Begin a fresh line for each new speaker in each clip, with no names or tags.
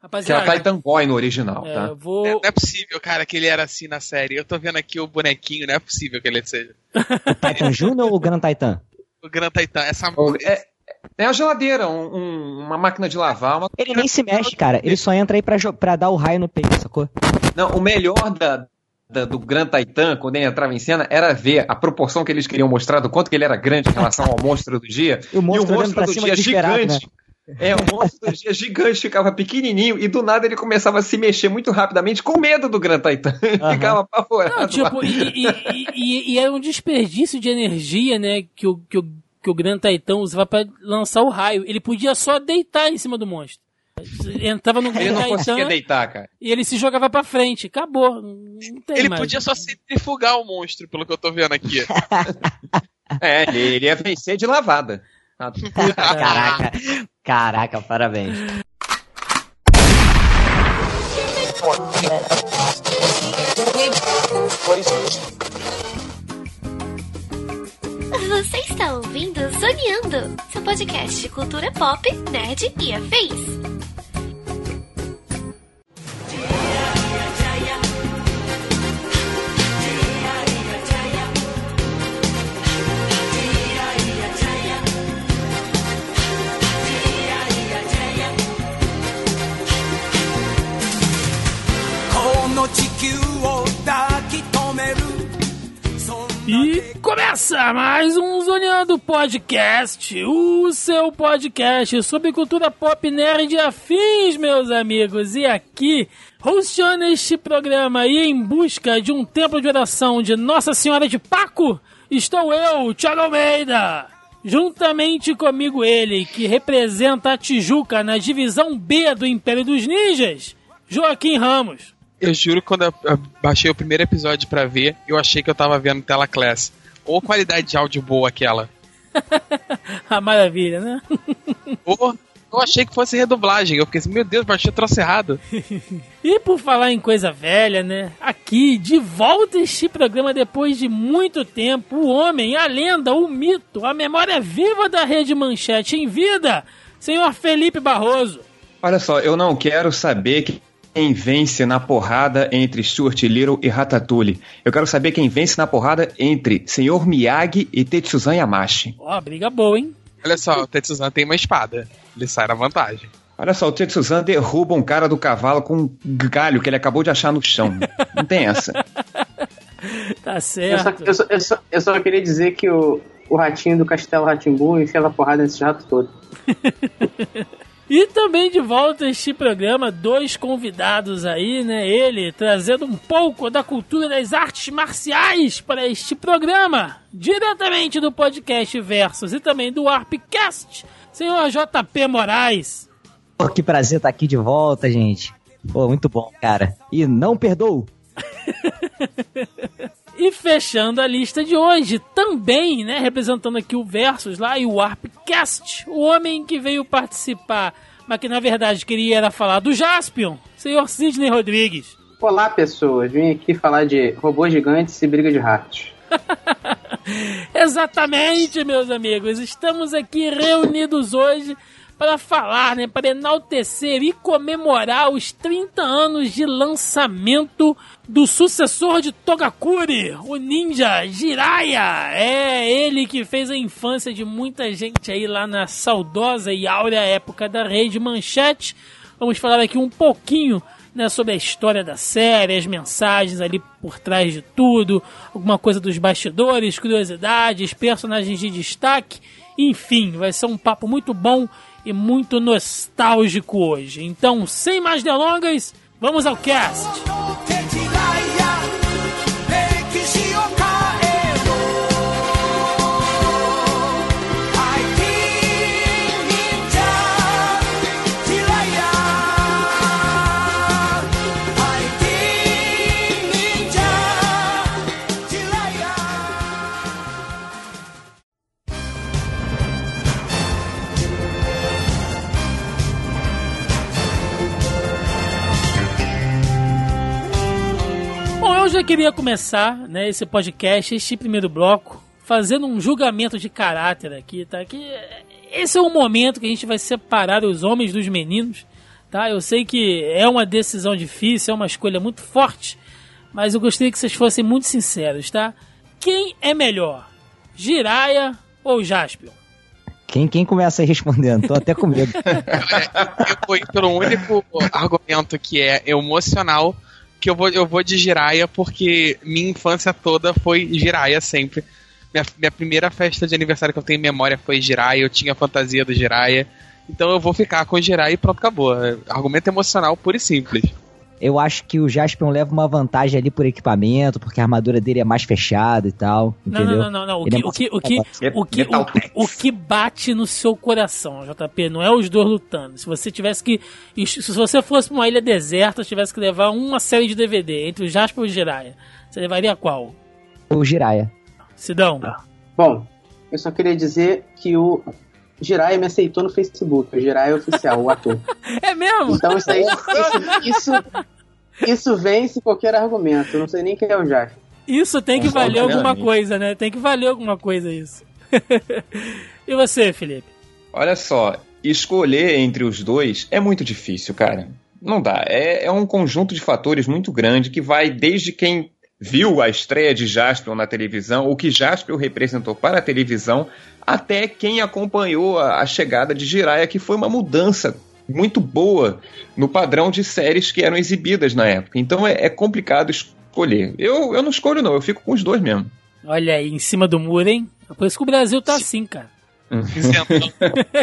Rapaziada,
que era Titan Boy no original,
é,
tá?
Vou...
É, não é possível, cara, que ele era assim na série. Eu tô vendo aqui o bonequinho, não é possível que ele seja.
O Titan Júnior ou o Gran Titan?
O Gran Titan, essa
é, é a geladeira, um, um, uma máquina de lavar. Uma...
Ele nem se mexe, cara. Ele só entra aí pra, pra dar o raio no peito, sacou?
Não, o melhor da, da, do Gran Titan, quando ele entrava em cena, era ver a proporção que eles queriam mostrar do quanto que ele era grande em relação ao monstro do dia.
E o monstro,
e o monstro do dia gigante. Né? É, o monstro do dia gigante ficava pequenininho e do nada ele começava a se mexer muito rapidamente com medo do Gran Titan. Uhum. ficava apavorado.
Não, tipo, e, e, e, e, era um desperdício de energia, né, que o, que o, que o Gran Titan usava pra lançar o raio. Ele podia só deitar em cima do monstro. Entrava no
Ele não conseguia deitar, cara.
E ele se jogava pra frente. Acabou.
ele
mais.
podia só centrifugar o monstro, pelo que eu tô vendo aqui.
é, ele, ele ia vencer de lavada.
Caraca, caraca, parabéns.
Você está ouvindo Zoneando, seu podcast de cultura pop, nerd e afins.
E começa mais um Zoneando Podcast, o seu podcast sobre cultura pop nerd e afins, meus amigos. E aqui, hosteando este programa e em busca de um templo de oração de Nossa Senhora de Paco, estou eu, Thiago Almeida. Juntamente comigo ele, que representa a Tijuca na divisão B do Império dos Ninjas, Joaquim Ramos.
Eu juro que quando eu baixei o primeiro episódio pra ver, eu achei que eu tava vendo Tela Class. Ou qualidade de áudio boa aquela.
a maravilha, né?
Ou eu achei que fosse redublagem. Eu fiquei assim, meu Deus, baixei o troço errado.
e por falar em coisa velha, né? Aqui, de volta este programa depois de muito tempo. O homem, a lenda, o mito, a memória viva da Rede Manchete em vida. Senhor Felipe Barroso.
Olha só, eu não quero saber que quem vence na porrada entre Stuart Little e Ratatouille. Eu quero saber quem vence na porrada entre Senhor Miyagi e Tetsuzan Yamashi.
Ó, oh, briga boa, hein?
Olha só, o Tetsuzan tem uma espada. Ele sai na vantagem.
Olha só, o Tetsuzan derruba um cara do cavalo com um galho que ele acabou de achar no chão. Não tem essa.
tá certo.
Eu só, eu, só, eu, só, eu só, queria dizer que o, o ratinho do Castelo Ratimbu enfiava porrada nesse rato todo.
E também de volta a este programa, dois convidados aí, né? Ele trazendo um pouco da cultura das artes marciais para este programa, diretamente do podcast Versus e também do Arpcast, senhor JP Moraes.
Pô, que prazer estar aqui de volta, gente. Pô, muito bom, cara. E não perdoo.
E fechando a lista de hoje, também, né, representando aqui o Versus lá e o Warpcast, o homem que veio participar, mas que na verdade queria era falar do Jaspion, senhor Sidney Rodrigues.
Olá, pessoas. Vim aqui falar de robôs gigantes e briga de ratos.
Exatamente, meus amigos. Estamos aqui reunidos hoje para falar, né, para enaltecer e comemorar os 30 anos de lançamento do sucessor de Togakuri, o ninja Jiraiya. É ele que fez a infância de muita gente aí lá na saudosa e áurea época da Rede Manchete. Vamos falar aqui um pouquinho né, sobre a história da série, as mensagens ali por trás de tudo, alguma coisa dos bastidores, curiosidades, personagens de destaque. Enfim, vai ser um papo muito bom e muito nostálgico hoje. Então, sem mais delongas, vamos ao cast! Queria começar, né, esse podcast, este primeiro bloco, fazendo um julgamento de caráter aqui, tá? Que esse é o momento que a gente vai separar os homens dos meninos, tá? Eu sei que é uma decisão difícil, é uma escolha muito forte, mas eu gostaria que vocês fossem muito sinceros, tá? Quem é melhor, Jiraya ou Jaspion?
Quem, quem começa aí respondendo? Tô até com medo.
eu vou ir pelo único argumento que é emocional, que eu vou, eu vou de Jiraya, porque minha infância toda foi Jiraya sempre. Minha, minha primeira festa de aniversário que eu tenho em memória foi Jiraya, eu tinha a fantasia do Jiraya. Então eu vou ficar com Jiraya e pronto, acabou. Argumento emocional puro e simples.
Eu acho que o Jaspion leva uma vantagem ali por equipamento, porque a armadura dele é mais fechada e tal.
Não,
entendeu?
não, não, não, não. O
Ele
que,
é
o, que, o, que, o, que, o, que bate no seu coração, JP, não é os dois lutando. Se você tivesse que. Se você fosse pra uma ilha deserta, tivesse que levar uma série de DVD entre o Jasper e o Jiraiya, você levaria qual?
O Jiraya.
Sidão?
Bom, eu só queria dizer que o Jiraiya me aceitou no Facebook. O Jiraiya é oficial, o ator.
É mesmo?
Então isso aí, isso, isso, isso vence qualquer argumento. Eu não sei nem quem é o Jasper.
Isso tem que valer
Concordo
alguma coisa, né? Tem que valer alguma coisa isso. e você, Felipe?
Olha só, escolher entre os dois é muito difícil, cara. Não dá. É, é um conjunto de fatores muito grande que vai desde quem viu a estreia de Jaspion na televisão, o que Jaspion representou para a televisão, até quem acompanhou a, a chegada de Jiraiya, que foi uma mudança muito boa no padrão de séries que eram exibidas na época. Então é, é complicado escolher. Eu, eu não escolho, não, eu fico com os dois mesmo.
Olha aí, em cima do muro, hein? Por isso que o Brasil tá assim, cara.
Isentão.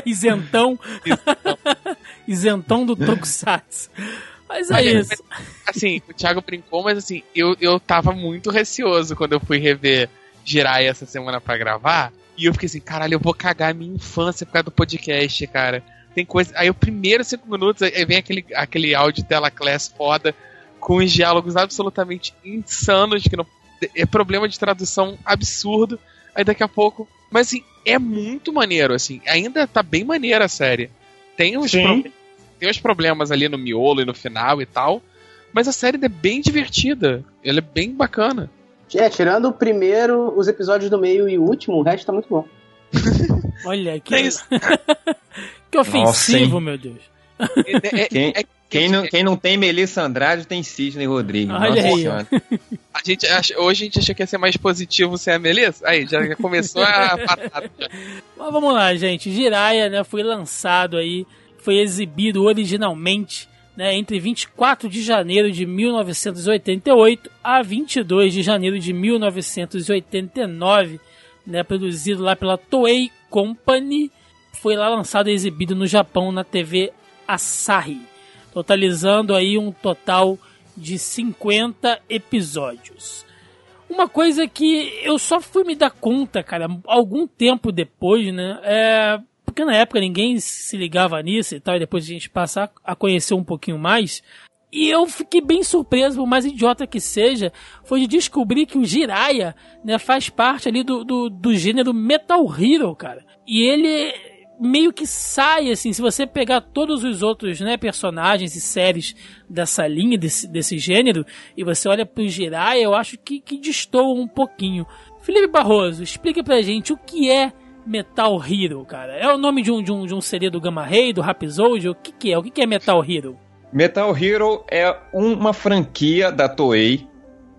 Isentão. Isentão do Tokusatsu. Mas é
Olha,
isso.
assim, o Thiago brincou, mas assim, eu, eu tava muito receoso quando eu fui rever Jiraiya essa semana pra gravar. E eu fiquei assim, caralho, eu vou cagar a minha infância por causa do podcast, cara. Tem coisa. Aí o primeiro cinco minutos, aí vem aquele, aquele áudio tela class foda, com os diálogos absolutamente insanos, que não. É problema de tradução absurdo. Aí daqui a pouco. Mas assim, é muito maneiro, assim. Ainda tá bem maneira a série. Tem os,
Sim.
pro- tem os problemas ali no miolo e no final e tal. Mas a série é bem divertida. Ela é bem bacana.
É, tirando o primeiro, os episódios do meio e o último, o resto tá muito bom.
Olha que.
É isso.
que ofensivo,
Nossa,
meu Deus.
É- é-
Quem,
é-
quem, não, quem não tem Melissa Andrade tem Sidney Rodrigues.
Olha
Nossa
aí.
Senhora.
a gente acha- hoje a gente achou que ia ser mais positivo sem a Melissa. Aí, já já começou a batata.
Mas vamos lá, gente. Jiraiya, né, foi lançado aí, foi exibido originalmente, né, entre 24 de janeiro de 1988 a 22 de janeiro de 1989, né, produzido lá pela Toei Company, foi lá lançado e exibido no Japão na TV Asahi, totalizando aí um total de 50 episódios. Uma coisa que eu só fui me dar conta, cara, algum tempo depois, né? É, porque na época ninguém se ligava nisso e tal, e depois a gente passar a conhecer um pouquinho mais. E eu fiquei bem surpreso, por mais idiota que seja, foi de descobrir que o Jiraiya, né, faz parte ali do, do, do gênero Metal Hero, cara. E ele meio que sai, assim, se você pegar todos os outros, né, personagens e séries dessa linha, desse, desse gênero, e você olha pro Jiraiya, eu acho que, que destoa um pouquinho. Felipe Barroso, explica pra gente o que é Metal Hero, cara. É o nome de um, de um, de um seria do Gamma Ray, do Rhapsody? O que que é? O que que é Metal Hero?
Metal Hero é uma franquia da Toei,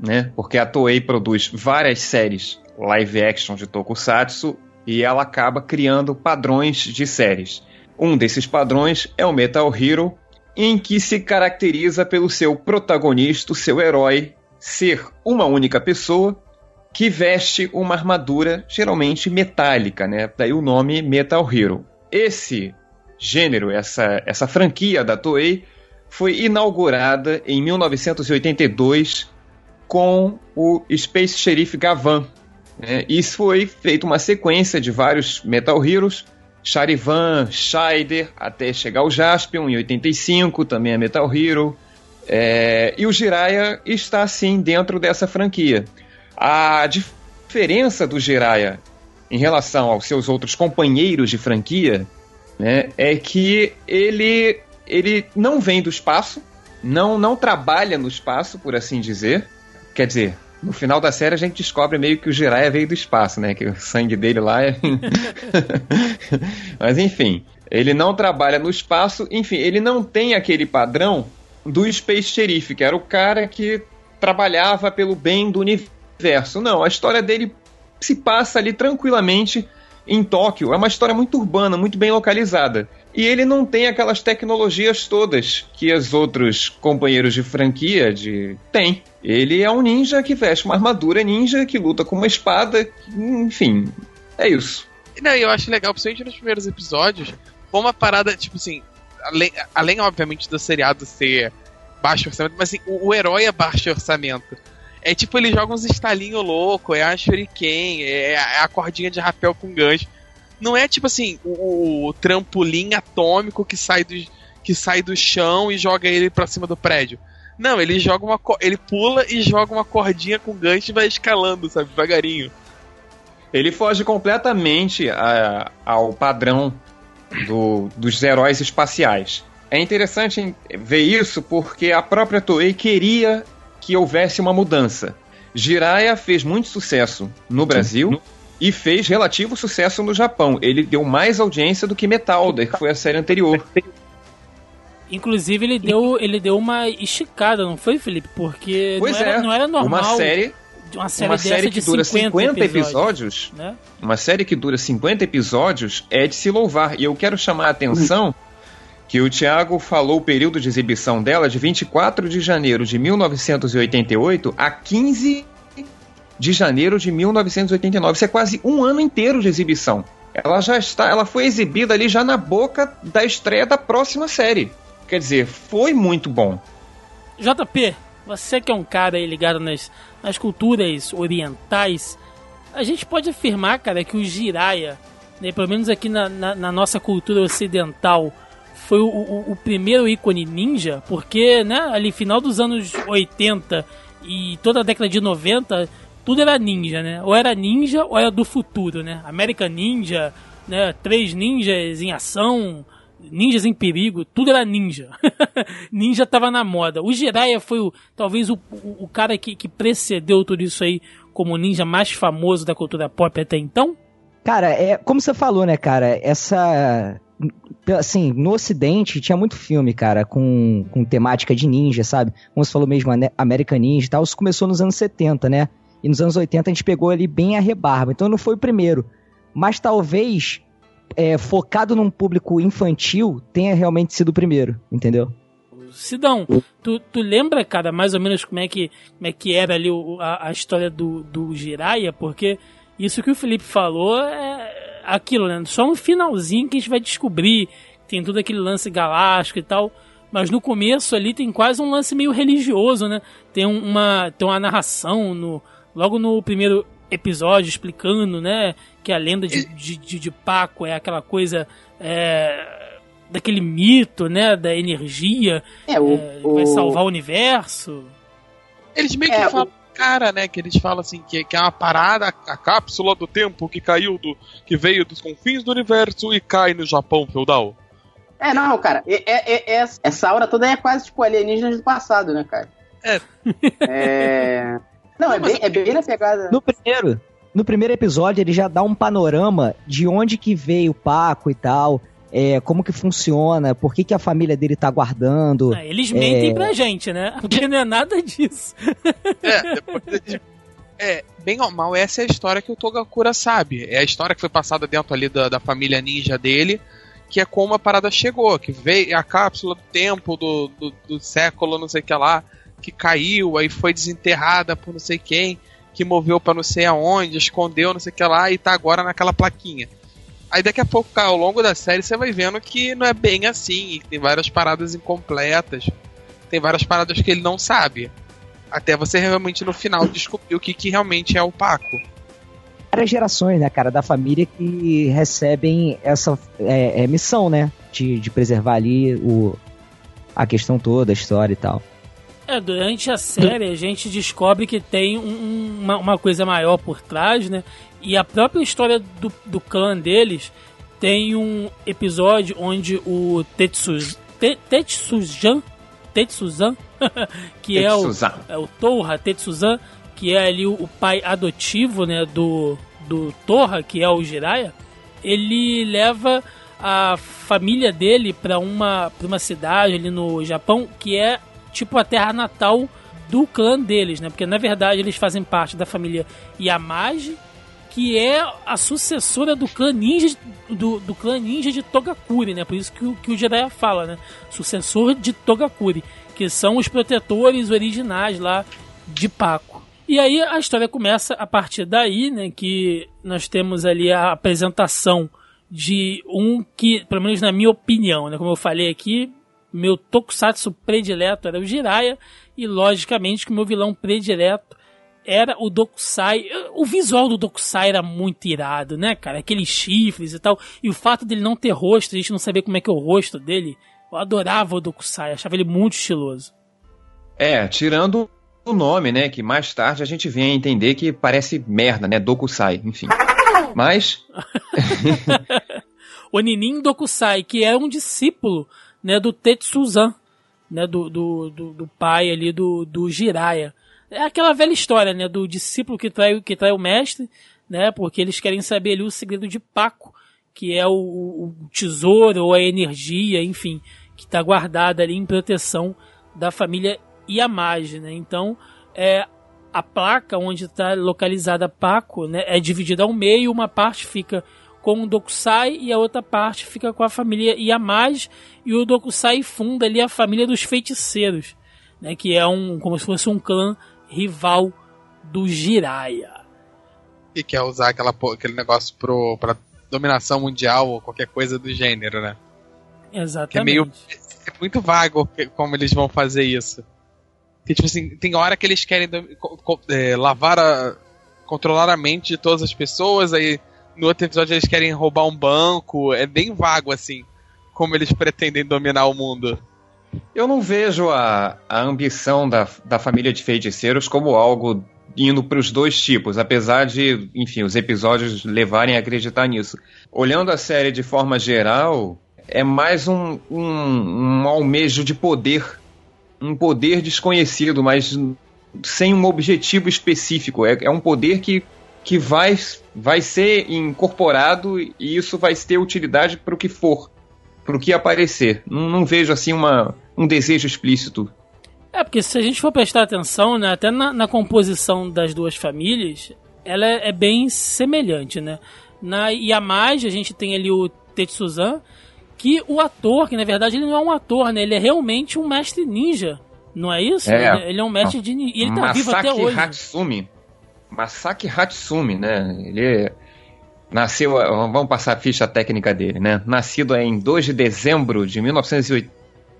né? Porque a Toei produz várias séries live action de Tokusatsu e ela acaba criando padrões de séries. Um desses padrões é o Metal Hero, em que se caracteriza pelo seu protagonista, seu herói, ser uma única pessoa que veste uma armadura geralmente metálica, né? Daí o nome Metal Hero. Esse gênero, essa, essa franquia da Toei, foi inaugurada em 1982 com o Space Sheriff Gavan. né? Isso foi feito uma sequência de vários Metal Heroes, Charivan, Scheider, até chegar o Jaspion em 85, também é Metal Hero. É, e o Jiraiya está sim dentro dessa franquia. A diferença do Jiraiya em relação aos seus outros companheiros de franquia né, é que ele, ele não vem do espaço, não, não trabalha no espaço, por assim dizer. Quer dizer, no final da série a gente descobre meio que o Jiraiya veio do espaço, né? Que o sangue dele lá é. Mas enfim. Ele não trabalha no espaço, enfim, ele não tem aquele padrão do Space Sheriff, que era o cara que trabalhava pelo bem do universo. Não, a história dele se passa ali tranquilamente em Tóquio. É uma história muito urbana, muito bem localizada. E ele não tem aquelas tecnologias todas que os outros companheiros de franquia de têm. Ele é um ninja que veste uma armadura ninja, que luta com uma espada, enfim, é isso.
Não, eu acho legal, principalmente nos primeiros episódios, como uma parada, tipo assim, além, além obviamente do seriado ser baixo orçamento, mas assim, o, o herói é baixo orçamento. É tipo, ele joga uns estalinhos louco, é a shuriken, é a, é a cordinha de rapel com gancho. Não é tipo assim, o, o trampolim atômico que sai, do, que sai do chão e joga ele pra cima do prédio. Não, ele joga uma ele pula e joga uma cordinha com gancho e vai escalando, sabe, devagarinho.
Ele foge completamente a, ao padrão do, dos heróis espaciais. É interessante ver isso porque a própria Toei queria que houvesse uma mudança. Jiraiya fez muito sucesso no Brasil Sim. e fez relativo sucesso no Japão. Ele deu mais audiência do que Metalder, que foi a série anterior.
Inclusive, ele deu, ele deu uma esticada, não foi, Felipe? Porque
pois
não, era,
é.
não era normal.
Uma série
uma série,
uma série que dura 50, 50 episódios, episódios
né?
uma série que dura 50 episódios é de se louvar. E eu quero chamar a atenção que o Thiago falou o período de exibição dela de 24 de janeiro de 1988 a 15 de janeiro de 1989. Isso é quase um ano inteiro de exibição. Ela já está, ela foi exibida ali já na boca da estreia da próxima série. Quer dizer, foi muito bom.
JP, você que é um cara ligado nas, nas culturas orientais, a gente pode afirmar, cara, que o Jiraya, né, pelo menos aqui na, na, na nossa cultura ocidental, foi o, o, o, primeiro ícone ninja, porque, né, ali final dos anos 80 e toda a década de 90, tudo era ninja, né? Ou era ninja ou era do futuro, né? American Ninja, né, três ninjas em ação, ninjas em perigo, tudo era ninja. ninja tava na moda. O Jiraiya foi o, talvez o, o, o cara que, que precedeu tudo isso aí como ninja mais famoso da cultura pop até então?
Cara, é como você falou, né, cara? Essa assim, no ocidente tinha muito filme, cara, com, com temática de ninja, sabe? Como você falou mesmo, American Ninja e tal, isso começou nos anos 70, né? E nos anos 80 a gente pegou ali bem a rebarba, então não foi o primeiro. Mas talvez, é, focado num público infantil, tenha realmente sido o primeiro, entendeu?
Sidão, tu, tu lembra, cara, mais ou menos como é que, como é que era ali o, a, a história do, do Jiraiya? Porque isso que o Felipe falou é aquilo, né? Só no finalzinho que a gente vai descobrir. Tem todo aquele lance galáctico e tal. Mas no começo ali tem quase um lance meio religioso, né? Tem uma, tem uma narração no, logo no primeiro episódio explicando, né? Que a lenda de, de, de, de Paco é aquela coisa. É, daquele mito, né? Da energia.
É, o,
é, que vai salvar o universo.
Eles meio que
É,
falam, cara, né? Que eles falam assim, que, que é uma parada, a cápsula do tempo que caiu do. que veio dos confins do universo e cai no Japão feudal.
É, não, cara, é, é- é- essa aura toda é quase tipo alienígenas do passado, né, cara?
É.
É. Não, é bem, é bem na pegada.
No primeiro, no primeiro episódio, ele já dá um panorama de onde que veio o Paco e tal, é, como que funciona, por que, que a família dele tá guardando.
Ah, eles mentem
É.
pra gente, né? Porque não é nada disso.
É, depois de- é, bem ou mal, essa é a história que o Togakura sabe. É a história que foi passada dentro ali da, da família ninja dele, que é como a parada chegou, que veio a cápsula do tempo do, do, do século, não sei o que lá, que caiu, aí foi desenterrada por não sei quem, que moveu pra não sei aonde, escondeu, não sei o que lá, e tá agora naquela plaquinha. Aí daqui a pouco, cara, ao longo da série, você vai vendo que não é bem assim, tem várias paradas incompletas, tem várias paradas que ele não sabe. Até você realmente no final descobrir o que, que realmente é o Paco.
Várias gerações, né, cara, da família que recebem essa é, é, missão, né, de, de preservar ali o, a questão toda, a história e tal.
É, durante a série a gente descobre que tem um- uma, uma coisa maior por trás, né? E a própria história do, do clã deles tem um episódio onde o Te, Tetsuzan, Tetsuzan, que é o,
Tetsuzan.
é o Torra Tetsuzan, que é ali o, o pai adotivo, né, do, do Torra, que é o Jiraiya, ele leva a família dele para uma, pra uma cidade ali no Japão que é tipo a terra natal do clã deles, né? Porque na verdade eles fazem parte da família Yamaji, que é a sucessora do clã ninja do, do clã ninja de Togakuri, né? Por isso que, que o Jiraiya fala, né? Sucessor de Togakuri, que são os protetores originais lá de Paco. E aí a história começa a partir daí, né? Que nós temos ali a apresentação de um que, pelo menos na minha opinião, né? Como eu falei aqui, meu tokusatsu predileto era o Jiraiya e logicamente que o meu vilão predileto era o Dokusai. O visual do Dokusai era muito irado, né, cara? Aqueles chifres e tal. E o fato dele não ter rosto, a gente não saber como é que é o rosto dele. Eu adorava o Dokusai, achava ele muito estiloso.
É, tirando o nome, né? Que mais tarde a gente vem a entender que parece merda, né? Dokusai, enfim. Mas.
o Ninin Dokusai, que é um discípulo né, do Tetsuzan, né, do, do, do, do, pai ali do, do Jiraya. É aquela velha história, né, do discípulo que trai, que trai o mestre, né, porque eles querem saber ali o segredo de Paco, que é o, o tesouro ou a energia, enfim, que está guardada ali em proteção da família Yamage, né. Então, é, a placa onde está localizada Paco, né, é dividida ao meio, uma parte fica com o Dokusai e a outra parte fica com a família Yamage e o Dokusai funda ali a família dos feiticeiros, né, que é um como se fosse um clã rival do Jiraiya.
E quer usar aquela, aquele negócio pro, pra dominação mundial ou qualquer coisa do gênero, né?
Exatamente.
Que é meio. É muito vago como eles vão fazer isso. Que, tipo assim, tem hora que eles querem é, lavar a. controlar a mente de todas as pessoas, aí no outro episódio eles querem roubar um banco. É bem vago, assim, como eles pretendem dominar o mundo.
Eu não vejo a, a ambição da, da família de feiticeiros como algo indo para os dois tipos, apesar de, enfim, os episódios levarem a acreditar nisso. Olhando a série de forma geral, é mais um, um, um almejo de poder, um poder desconhecido, mas sem um objetivo específico. É, é um poder que que vai, vai ser incorporado e isso vai ter utilidade para o que for, para o que aparecer. Não, não, vejo assim uma, um desejo explícito.
É, porque se a gente for prestar atenção, né, até na, na composição das duas famílias, ela é, é, bem semelhante, né? Na Yamage a gente tem ali o Tetsuzan, que o ator, que na verdade ele não é um ator, né? Ele é realmente um mestre ninja, não é isso?
É.
Ele, ele é um mestre de ninja. E ele tá
Masaki
vivo até hoje.
Hatsumi. Masaki Hatsumi, né? Ele nasceu, vamos passar a ficha técnica dele, né? Nascido em 2 de dezembro de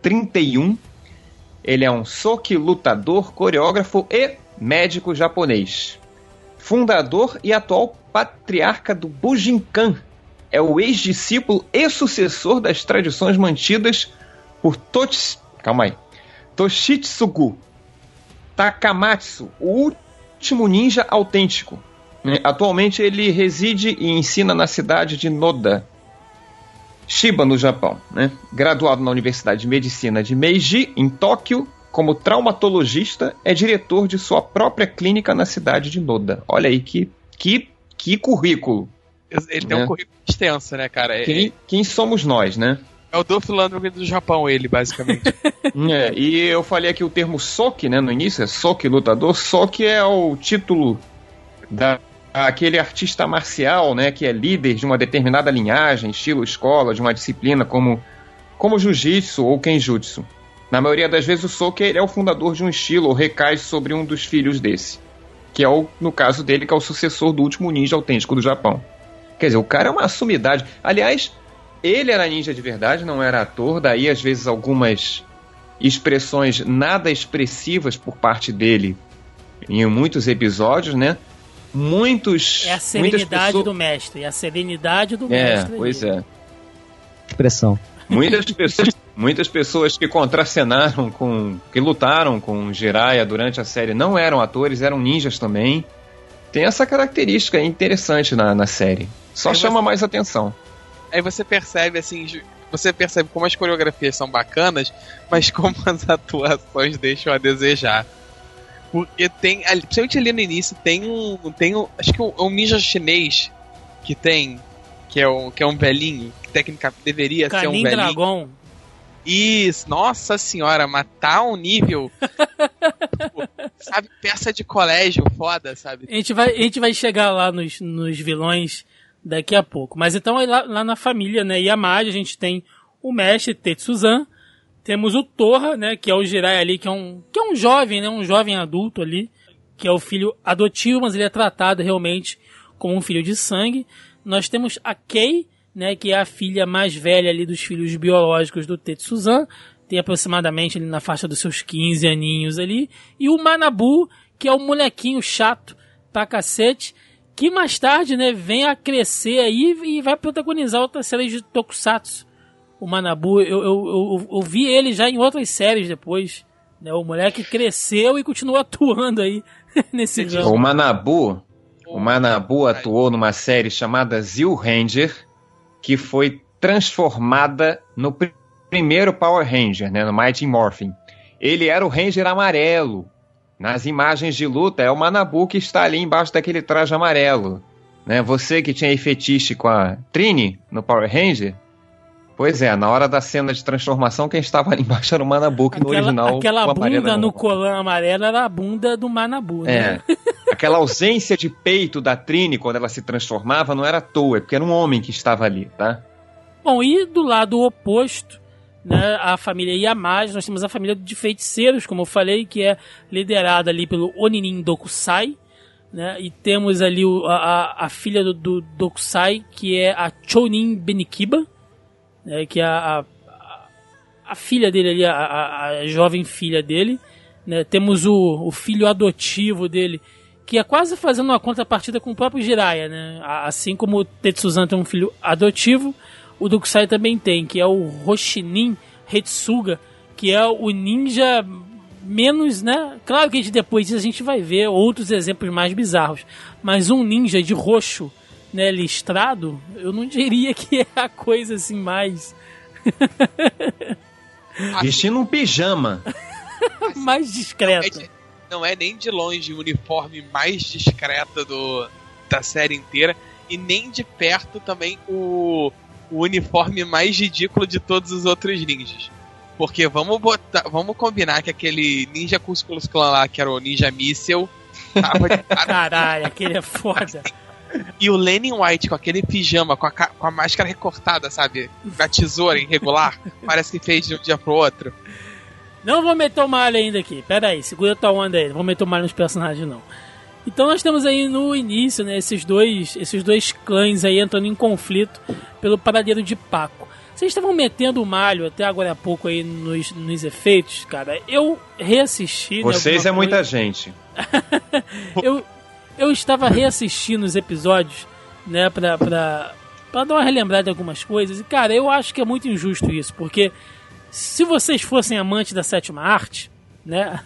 1931, ele é um soki lutador, coreógrafo e médico japonês. Fundador e atual patriarca do Bujinkan. É o ex-discípulo e sucessor das tradições mantidas por Tots... Calma aí. Toshitsugu Takamatsu, o último ninja autêntico. Atualmente ele reside e ensina na cidade de Noda, Shiba, no Japão. Né? Graduado na Universidade de Medicina de Meiji, em Tóquio, como traumatologista, é diretor de sua própria clínica na cidade de Noda. Olha aí que, que, que currículo.
Ele tem um né? currículo extenso, né, cara?
Quem, quem somos nós, né?
É o Dolph Lundgren do Japão, ele, basicamente.
é, e eu falei aqui o termo Soki, né, no início, é Soki lutador. Soki é o título da aquele artista marcial, né, que é líder de uma determinada linhagem, estilo escola, de uma disciplina como como jiu-jitsu ou kenjutsu. Na maioria das vezes o ele é o fundador de um estilo ou recai sobre um dos filhos desse, que é o no caso dele que é o sucessor do último ninja autêntico do Japão. Quer dizer, o cara é uma sumidade. Aliás, ele era ninja de verdade, não era ator, daí às vezes algumas expressões nada expressivas por parte dele em muitos episódios, né? Muitos.
É a serenidade pessoas... do mestre, é a serenidade do
é,
mestre.
Pois é.
Expressão.
Muitas pessoas, muitas pessoas que contracenaram com. que lutaram com Jiraiya durante a série não eram atores, eram ninjas também. Tem essa característica interessante na, na série. Só chama mais atenção.
Aí você percebe assim, você percebe como as coreografias são bacanas, mas como as atuações deixam a desejar. Porque tem, principalmente ali no início, tem um, tem um, acho que um, um ninja chinês que tem, que é um, que é um velhinho, que técnica deveria ser um velhinho.
Dragon.
Isso, nossa senhora, matar um nível. tipo, sabe, peça de colégio foda, sabe?
A gente vai, a gente vai chegar lá nos, nos vilões daqui a pouco. Mas então aí lá, lá na família, né, Yamada, a gente tem o mestre Tetsuzan, temos o Torra, né, que é o Jirai ali, que é um, que é um jovem, né, um jovem adulto ali, que é o filho adotivo, mas ele é tratado realmente como um filho de sangue. Nós temos a Kei, né, que é a filha mais velha ali dos filhos biológicos do Tetsuzan, tem aproximadamente ali na faixa dos seus 15 aninhos ali, e o Manabu, que é o molequinho chato pra cacete, que mais tarde, né, vem a crescer aí e vai protagonizar outras séries de Tokusatsu. O Manabu, eu, eu, eu, eu vi ele já em outras séries depois. Né, o moleque cresceu e continua atuando aí nesse jogo.
O Manabu, o Manabu atuou numa série chamada Zil Ranger, que foi transformada no pr- primeiro Power Ranger, né, no Mighty Morphin. Ele era o Ranger amarelo. Nas imagens de luta é o Manabu que está ali embaixo daquele traje amarelo. Né? Você que tinha aí fetiche com a Trini no Power Ranger, pois é, na hora da cena de transformação quem estava ali embaixo era o Manabu, que no
Aquela,
original
aquela bunda no colã amarelo era a bunda do Manabu, né?
é. Aquela ausência de peito da Trini quando ela se transformava não era à toa, é porque era um homem que estava ali, tá?
Bom, e do lado oposto, né, a família Yamada, nós temos a família de feiticeiros, como eu falei, que é liderada ali pelo Oninin Dokusai, né, e temos ali o- a, a- a filha do, do Dokusai, que é a Chonin Benikiba, né, que a, a, a filha dele ali, a, a- jovem filha dele, né, temos o, o filho adotivo dele, que é quase fazendo uma contrapartida com o próprio Jiraiya, né, assim como o Tetsuzan tem um filho adotivo, o Dokusai também tem, que é o Hoshinin Hetsuga, que é o ninja menos, né? Claro que depois disso a gente vai ver outros exemplos mais bizarros, mas um ninja de roxo, né, listrado, eu não diria que é a coisa assim mais
Vestindo um pijama.
mais
É
discreta.
de- não é nem de longe o uniforme mais discreto do, da série inteira. E nem de perto também o, o uniforme mais ridículo de todos os outros ninjas. Porque vamos botar. Vamos combinar que aquele Ninja Cusculus Clan lá, que era o Ninja Missile, tava de cara.
Caralho, aquele é foda.
E o Lenin White com aquele pijama, com a, com a máscara recortada, sabe? Com a tesoura irregular. parece que fez de um dia pro outro.
Não vou meter o malho ainda aqui. Pera aí, segura tua onda aí. Não vou meter o malho nos personagens, não. Então nós temos aí no início, né, esses dois, esses dois clãs aí entrando em conflito pelo paradeiro de Paco. Vocês estavam metendo o malho até agora há pouco aí nos, nos efeitos, cara. Eu reassisti. né,
Vocês é
alguma
muita
coisa.
gente.
eu, eu estava reassistindo os episódios, né, pra, pra, pra dar uma relembrada de algumas coisas. E, cara, eu acho que é muito injusto isso, porque se vocês fossem amantes da sétima arte, né,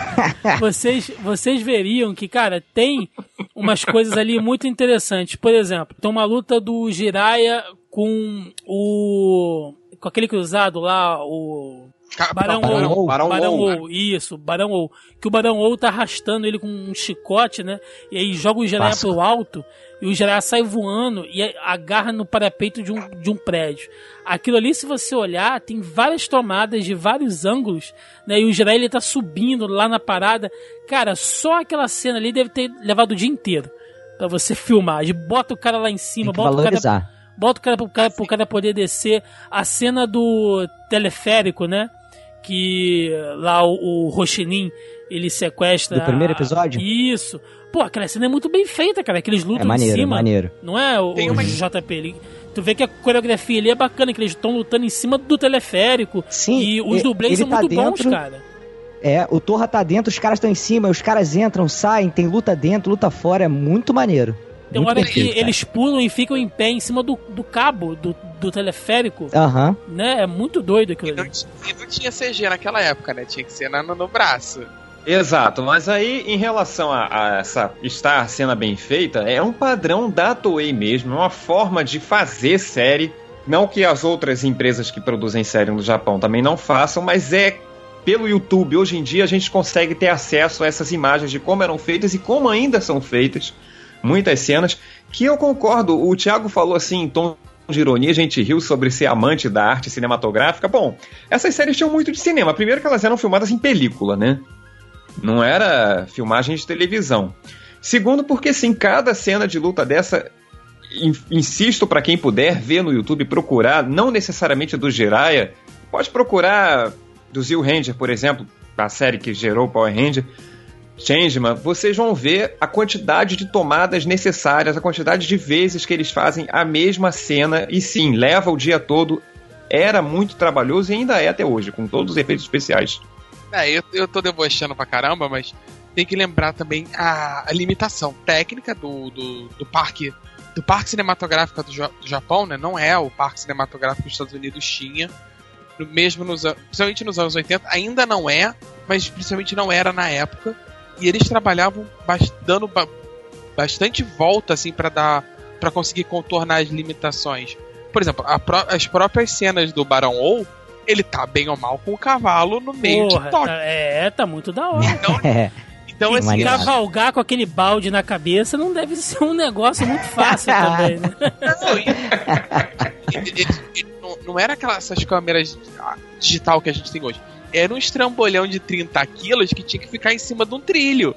vocês, vocês veriam que, cara, tem umas coisas ali muito interessantes. Por exemplo, tem uma luta do Jiraiya com o. com aquele cruzado lá, o. Barão
Barão
Ou.
Ou.
Barão
Barão
Ou.
Ou, isso, Barão Ou. Que o Barão Ou tá arrastando ele com um chicote, né? E aí joga o Jiraiya pro alto e o Jiraiya sai voando e agarra no parapeito de um, de um prédio. Aquilo ali, se você olhar, tem várias tomadas de vários ângulos, né? E o Jiraiya ele tá subindo lá na parada. Cara, só aquela cena ali deve ter levado o dia inteiro pra você filmar. De bota o cara lá em cima, bota o cara
valorizar.
Bota o cara pro cara, pro cara poder descer. A cena do teleférico, né? Que lá o, o Roshinin, ele sequestra.
Do primeiro
a-
episódio?
Isso. Pô, aquela cena é muito bem feita, cara. Que eles lutam
É maneiro,
em cima.
maneiro.
Não é, o,
Tem
o
uma-
JP? Ele, tu vê que a coreografia ali é bacana, que eles estão lutando em cima do teleférico.
Sim,
e os
e-
dublês são
tá
muito bons,
dentro-
cara.
É, o Torra tá dentro, os caras estão em cima, os caras entram, saem, tem luta dentro, luta fora, é muito maneiro.
Tem
muito
hora que
cara.
eles pulam e ficam em pé em cima do, do cabo do, do teleférico,
Aham.
né? É muito doido
E
aquilo
não,
ali.
t- e não tinha CG naquela época, né? Tinha que ser na- no, no braço.
Exato, mas aí em relação a, a essa estar a cena bem feita, é um padrão da Toei mesmo, é uma forma de fazer série. Não que as outras empresas que produzem série no Japão também não façam, mas é pelo YouTube. Hoje em dia a gente consegue ter acesso a essas imagens de como eram feitas e como ainda são feitas muitas cenas. Que eu concordo, o Thiago falou assim em tom de ironia, a gente riu sobre ser amante da arte cinematográfica. Bom, essas séries tinham muito de cinema. Primeiro que elas eram filmadas em película, né? Não era filmagem de televisão. Segundo, porque sim, cada cena de luta dessa, in- insisto para quem puder ver no YouTube, procurar, não necessariamente do Jiraiya, pode procurar do Zil Ranger, por exemplo, a série que gerou Power Ranger, Changeman, vocês vão ver a quantidade de tomadas necessárias, a quantidade de vezes que eles fazem a mesma cena, e sim, leva o dia todo. Era muito trabalhoso e ainda é até hoje, com todos os efeitos especiais.
É, eu, eu tô debochando pra caramba, mas tem que lembrar também a, a limitação técnica do, do, do parque do parque cinematográfico do, Ja- do Japão, né? Não é o parque cinematográfico que os Estados Unidos tinha. Mesmo nos, principalmente nos anos 80, ainda não é, mas principalmente não era na época. E eles trabalhavam dando ba- bastante volta assim para dar para conseguir contornar as limitações. Por exemplo, a pró- as próprias cenas do Barão Ou, ele tá bem ou mal com o cavalo no meio
Porra,
de Tóquio.
tá- é, tá muito da hora.
Então,
É,
então
Que
assim.
Cavalgar com aquele balde na cabeça não deve ser um negócio muito fácil também, né?
não, e- ele- ele não, não era aquelas essas câmeras digital que a gente tem hoje. Era um estrambolhão de 30 quilos que tinha que ficar em cima de um trilho.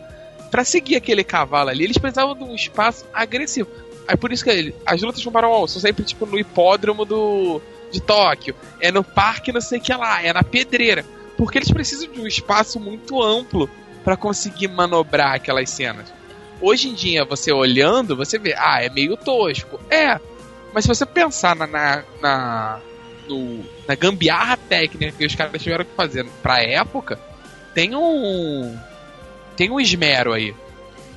Pra seguir aquele cavalo ali, eles precisavam de um espaço agressivo. Aí por isso que ele- as lutas com All são sempre tipo no hipódromo do, de Tóquio. É no parque não sei o que lá, é na pedreira. Porque eles precisam de um espaço muito amplo pra conseguir manobrar aquelas cenas. Hoje em dia, você olhando, você vê, ah, é meio tosco. É, mas se você pensar na, na, na, no- na gambiarra técnica que os caras tiveram que fazer pra época, tem um. Tem um esmero aí.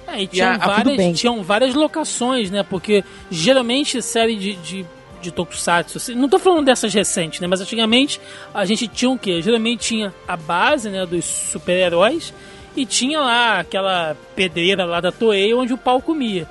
É, e tinham,
a-
tudo bem.
várias, tinham várias locações, né? Porque geralmente série de, de, de tokusatsu, assim, não tô falando dessas recentes, né? Mas antigamente a gente tinha o quê? Geralmente tinha a base, né, dos super-heróis e tinha lá aquela pedreira lá da Toei onde o pau comia.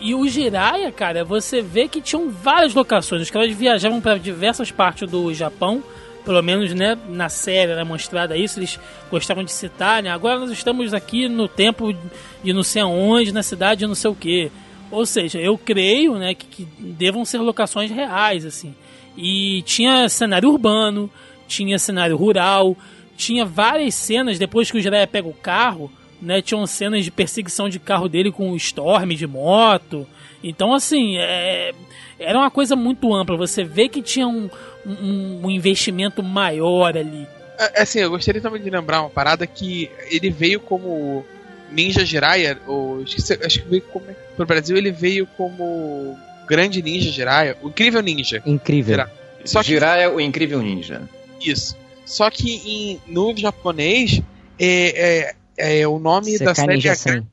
E o Jiraiya, cara, você vê que tinham várias locações. Os caras viajavam para diversas partes do Japão, pelo menos, né, na série era mostrada isso, eles gostavam de citar, né? Agora nós estamos aqui no tempo de não sei aonde, na cidade de não sei o que. Ou seja, eu creio, né, que, que devam ser locações reais, assim. E tinha cenário urbano, tinha cenário rural, tinha várias cenas depois que o Jiraiya pega o carro, né? Tinham cenas de perseguição de carro dele com o Storm de moto. Então, assim, é, era uma coisa muito ampla. Você vê que tinha um, um, um investimento maior ali.
É, Assim, eu gostaria também de lembrar uma parada que ele veio como Ninja Jiraiya, ou esqueci, acho que veio como. Pro Brasil ele veio como Grande Ninja Jiraiya, o Incrível Ninja.
incrível.
Será? Só que
Jiraiya, o incrível ninja.
isso. Só que em, no japonês é, é, é o nome da
CK
série
Ninja
é,
100.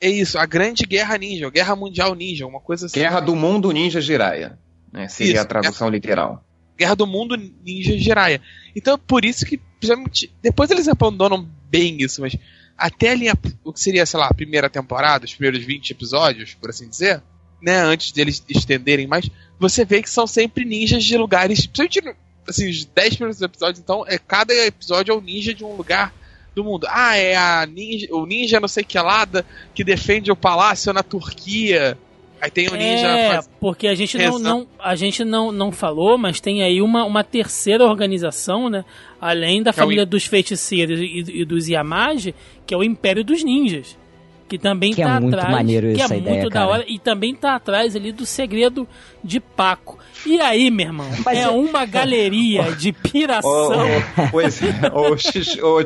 é isso, a Grande Guerra Ninja, Guerra Mundial Ninja, uma coisa assim.
Guerra do Mundo Ninja Jiraiya. Né, seria
Isso,
a tradução literal.
Guerra do Mundo Ninja Jiraiya. Então é por isso que, depois eles abandonam bem isso, mas até ali, a- o que seria, sei lá, a primeira temporada, os primeiros 20 episódios, por assim dizer, né, antes deles estenderem mais, você vê que são sempre ninjas de lugares, principalmente, assim, os 10 primeiros episódios, então, é cada episódio é um ninja de um lugar do mundo. Ah, é a ninja, o ninja não sei que lá, da- que defende o palácio na Turquia. Aí tem o ninja...
É,
faz-
porque a gente não, não a gente não, não falou, mas tem aí uma, uma terceira organização, né? Além da
Que é o
família dos feiticeiros e, e dos Yamagi, que é o Império dos Ninjas. Que também
Que é
tá
muito
atrás.
maneiro
que
essa
é
ideia,
muito da
cara.
hora. E também tá atrás ali do segredo de Paco. E aí, meu irmão?
Mas
é
é-
uma galeria de piração.
Ô, ô,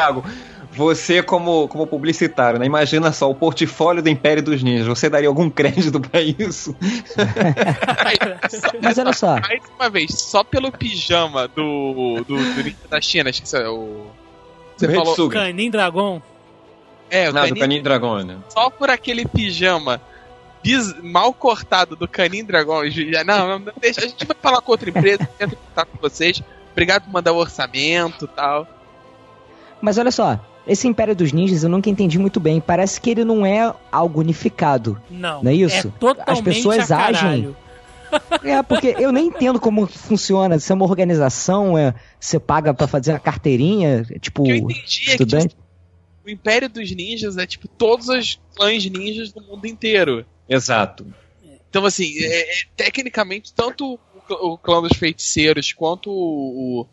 Thiago, você como, como publicitário, né? Imagina só o portfólio do Império dos Ninjas. Você daria algum crédito pra isso?
Mas olha só,
Mais uma vez, só pelo pijama do, do, do ninja da China, acho que isso é o... Você
Do
falou...
Canin Dragon.
É, o
Não, do
Canin-
Canin Dragon, né?
só por aquele pijama bis- mal cortado do Canin Dragon. Não, não, não deixa. A gente vai falar com outra empresa, entra em contato com vocês. Obrigado por mandar o orçamento e tal.
Mas olha só, esse Império dos Ninjas eu nunca entendi muito bem. Parece que ele não é algo unificado.
Não.
Não é isso?
É totalmente
As pessoas agem. É, porque eu nem entendo como funciona. Se é uma organização, é, você paga pra fazer a carteirinha, tipo,
O que eu entendi é que
estudante.
tipo, o Império dos Ninjas é tipo todos os clãs ninjas do mundo inteiro.
Exato.
Então, assim, é, é, tecnicamente, tanto o, o clã dos feiticeiros quanto o, o-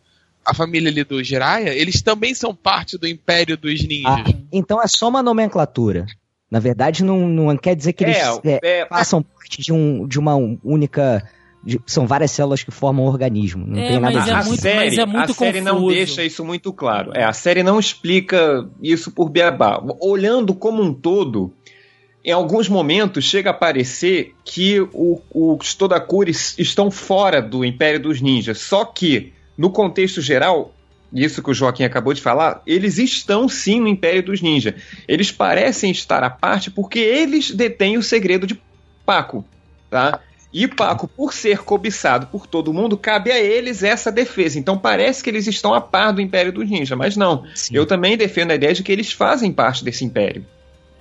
a família ali do Jiraiya, eles também são parte do Império dos Ninjas.
Ah, então é só uma nomenclatura. Na verdade, não, não quer dizer que eles
É,
é,
é,
façam parte de, um, de uma única. de- são várias células que formam um organismo. Não
É,
tem nada
mas
a
é
ver.
a
muito-
série,
mas é muito
a série não deixa isso muito claro. É, a série não explica isso por beabá. Olhando como um todo, em alguns momentos chega a parecer que o- os Todakuris estão fora do Império dos Ninjas. Só que, no contexto geral, isso que o Joaquim acabou de falar, eles estão sim no Império dos Ninjas. Eles parecem estar à parte porque eles detêm o segredo de Paco, tá? E Paco, por ser cobiçado por todo mundo, cabe a eles essa defesa. Então parece que eles estão a par do Império dos Ninja, mas não.
Sim.
Eu também defendo a ideia de que eles fazem parte desse Império.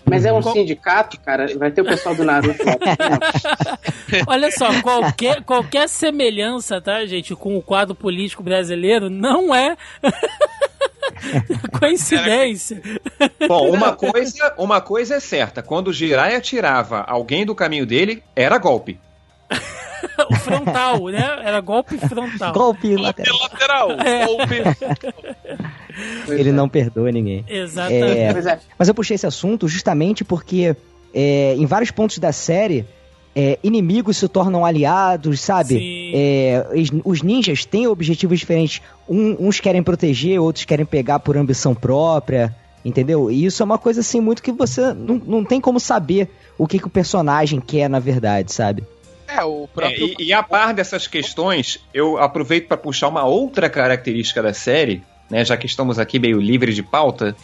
Mas é um
Qual-
sindicato, cara. Vai ter o pessoal do Naruto lá.
Olha só, qualquer, qualquer semelhança, tá, gente, com o quadro político brasileiro não é coincidência.
Bom, uma coisa, uma coisa é certa: quando o Jiraiya tirava alguém do caminho dele, era golpe.
O frontal, né? Era golpe frontal.
Golpe
Golpe
lateral.
lateral. Golpe.
Ele não perdoa ninguém.
Exatamente.
É,
é.
Mas eu puxei esse assunto justamente porque é, em vários pontos da série, é, inimigos se tornam aliados, sabe? É, os- ninjas têm objetivos diferentes. Um- uns querem proteger, outros querem pegar por ambição própria, entendeu? E isso é uma coisa assim muito que você não, não tem como saber o que, que o personagem quer na verdade, sabe?
É, o
É,
próprio.
e, e a par dessas questões, eu aproveito para puxar uma outra característica da série, né, já que estamos aqui meio livre de pauta.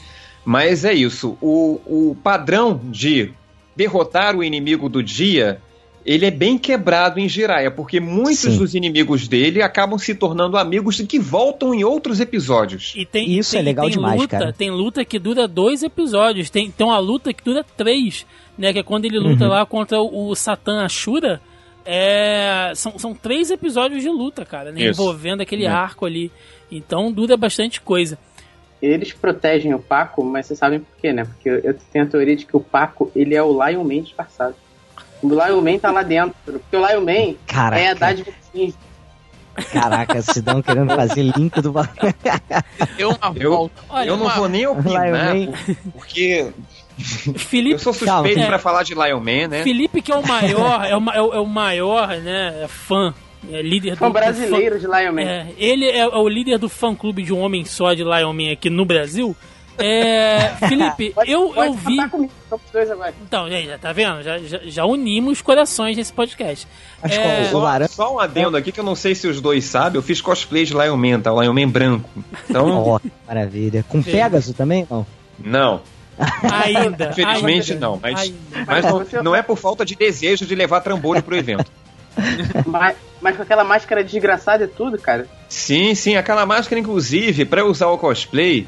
Mas é isso: o, o padrão de derrotar o inimigo do dia. Ele é bem quebrado em Jiraiya, porque muitos
Sim.
dos inimigos dele acabam se tornando amigos e que voltam em outros episódios.
E tem,
Isso
tem-
é legal
tem
demais,
luta,
cara.
Tem luta que dura dois episódios. Tem, tem uma luta que dura três, né? Que é quando ele luta
Uhum.
lá contra o, o Satan Ashura. É, são, são três episódios de luta, cara, né? Envolvendo aquele
É.
arco ali. Então dura bastante coisa.
Eles protegem o Paco, mas vocês sabem por quê, né? Porque eu tenho a teoria de que o Paco, ele é o Lion Man disfarçado. O Lion Man tá lá dentro. Porque o Lion Man
Caraca,
é a dádiva
caraca, se dão querendo fazer link do
Deu uma
Eu-
volta.
Olha,
eu não
uma-
vou nem opinar, porque
Felipe,
eu sou
Calma.
suspeito
É.
pra falar de Lion Man, né?
Felipe que é o maior, é o, é o- é o maior, né? Fã, é líder
Fã
do, do
brasileiro de Lion
fã-
Man.
É, ele é o líder do fã clube de um homem só de Lion Man aqui no Brasil. É, Felipe,
Pode-
eu,
pode
eu vi.
comigo, somos dois agora.
Então, aí, já tá vendo? Já, já, já unimos corações nesse podcast.
Acho
É,
Só,
laranja.
só um adendo aqui que eu não sei se os dois sabem, eu fiz cosplay de Lion Man, tá? O Lion Man branco. Então,
Ó, maravilha. Com
Sim.
Pegasus também? Não.
não.
Ainda.
Infelizmente
ainda,
não, mas-
ainda.
Mas não, não é por falta de desejo de levar trambolho pro evento.
Mas, mas com aquela máscara desgraçada e tudo, cara.
Sim, sim, aquela máscara, inclusive, pra eu usar o cosplay,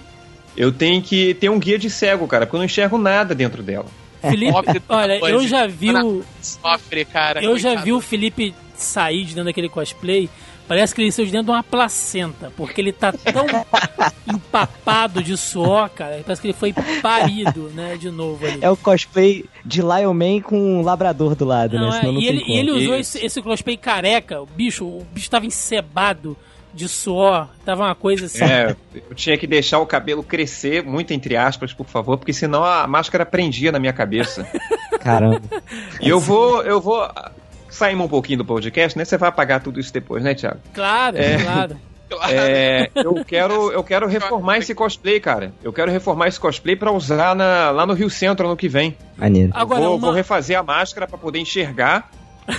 eu tenho que ter um guia de cego, cara, porque eu não enxergo nada dentro dela.
Felipe, olha, eu já vi o,
Sofre, cara.
eu já vi o Felipe sair de dentro daquele cosplay. Parece que ele saiu de dentro de uma placenta, porque ele tá tão empapado de suor, cara. Parece que ele foi parido, né, de novo ali.
É o cosplay de Lion Man com um labrador do lado,
Não,
né?
é,
Senão não
e,
tem
ele, e ele usou
Isso.
esse, esse cosplay careca, o bicho, o bicho tava encebado de suor, tava uma coisa assim.
É, eu tinha que deixar o cabelo crescer, muito entre aspas, por favor, porque senão a máscara prendia na minha cabeça.
Caramba.
E eu vou, eu vou sair um pouquinho do podcast, né? Você vai apagar tudo isso depois, né, Thiago?
Claro,
É.
claro.
É, eu quero, eu quero reformar esse cosplay, cara. Eu quero reformar esse cosplay pra usar na- lá no Rio Centro ano que vem.
Maneiro.
Agora,
vou,
uma-
vou refazer a máscara pra poder enxergar.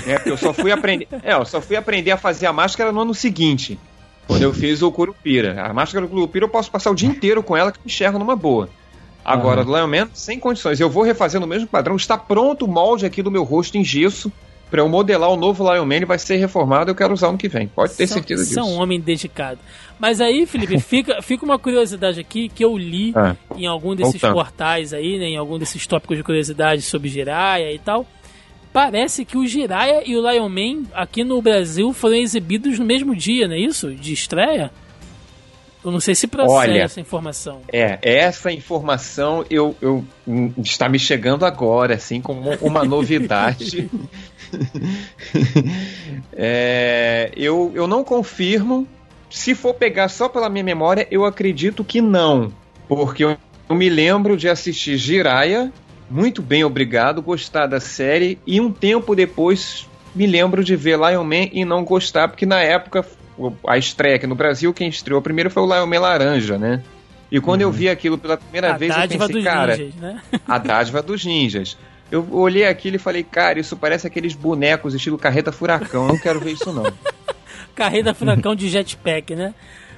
Né, porque eu só fui aprender. É, eu só fui aprender a fazer a máscara no ano seguinte. Quando eu fiz o Curupira. A máscara do Curupira eu posso passar o dia inteiro com ela que eu enxergo numa boa. Agora, do Lion Man, sem condições. Eu vou refazer no mesmo padrão. Está pronto o molde aqui do meu rosto em gesso. Pra eu modelar o novo Lion Man, ele vai ser reformado. Eu quero usar ano que vem. Pode ter
São-
certeza disso.
São um homem dedicado. Mas aí, Felipe, fica, fica uma curiosidade aqui que eu li
Ah,
em algum desses
Voltando.
portais aí, né, em algum desses tópicos de curiosidade sobre Jiraya e tal. Parece que o Jiraya e o Lion Man aqui no Brasil foram exibidos no mesmo dia, não é isso? De estreia? Eu não sei se procede
Olha,
essa informação.
É, essa informação eu, eu hum, está me chegando agora, assim, como uma novidade. É, eu, eu não confirmo. Se for pegar só pela minha memória, eu acredito que não. Porque eu, eu me lembro de assistir Jiraya, muito bem, obrigado, gostar da série, e um tempo depois me lembro de ver Lion Man e não gostar, porque na época a estreia aqui no Brasil, quem estreou primeiro foi o Man Laranja, né? E quando eu vi aquilo pela primeira
A
vez, eu pensei,
dos
cara,
ninjas, né?
a dádiva dos ninjas. Eu olhei aquilo e falei, cara, isso parece aqueles bonecos estilo carreta furacão, eu não quero ver isso não.
Carreira furacão de jetpack, né?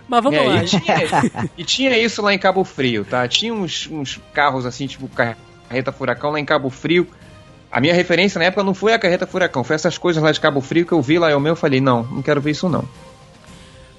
Mas vamos
É,
lá.
e, tinha, e tinha isso lá em Cabo Frio, tá? Tinha uns, uns carros assim, tipo carreta furacão lá em Cabo Frio. A minha referência na época não foi a carreta furacão, foi essas coisas lá de Cabo Frio que eu vi lá e o meu eu falei, não, não quero ver isso não.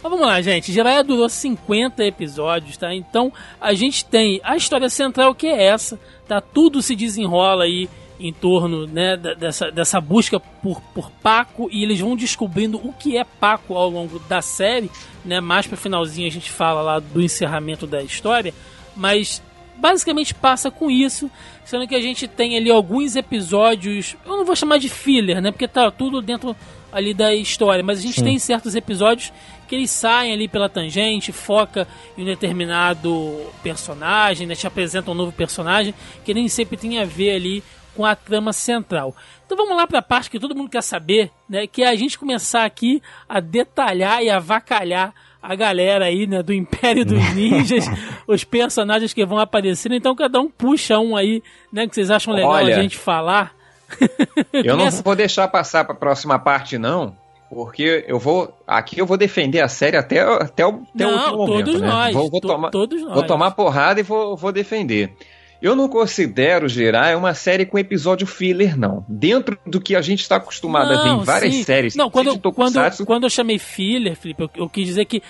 Mas vamos lá, gente. Jiraiya durou 50 episódios, tá? Então a gente tem a história central que é essa, tá? Tudo se desenrola aí em torno né, dessa, dessa busca por, por Paco e eles vão descobrindo o que é Paco ao longo da série, né? Mais pro finalzinho a gente fala lá do encerramento da história, mas basicamente passa com isso, sendo que a gente tem ali alguns episódios, eu não vou chamar de filler, né? Porque tá tudo dentro ali da história, mas a gente tem certos episódios que eles saem ali pela tangente, foca em um determinado personagem, né? Te apresenta um novo personagem que nem sempre tem a ver ali com a trama central. Então vamos lá para a parte que todo mundo quer saber, né? Que é a gente começar aqui a detalhar e avacalhar a galera aí, né, do Império dos Ninjas, os personagens que vão aparecer. Então cada um puxa um aí, né, que vocês acham legal
Olha,
a gente falar.
Eu não vou deixar passar para a próxima parte não, porque eu vou aqui eu vou defender a série até até o, até o
Não,
último momento,
todos
né?
nós,
Vou, vou
to-
tomar
todos nós.
vou tomar porrada e vou, vou defender. Eu não considero Jirai uma série com episódio filler, não. Dentro do que a gente está acostumado a ver
Não,
em várias
sim.
séries,
Não, quando,
de
quando, quando eu chamei filler, Felipe, eu, eu quis dizer que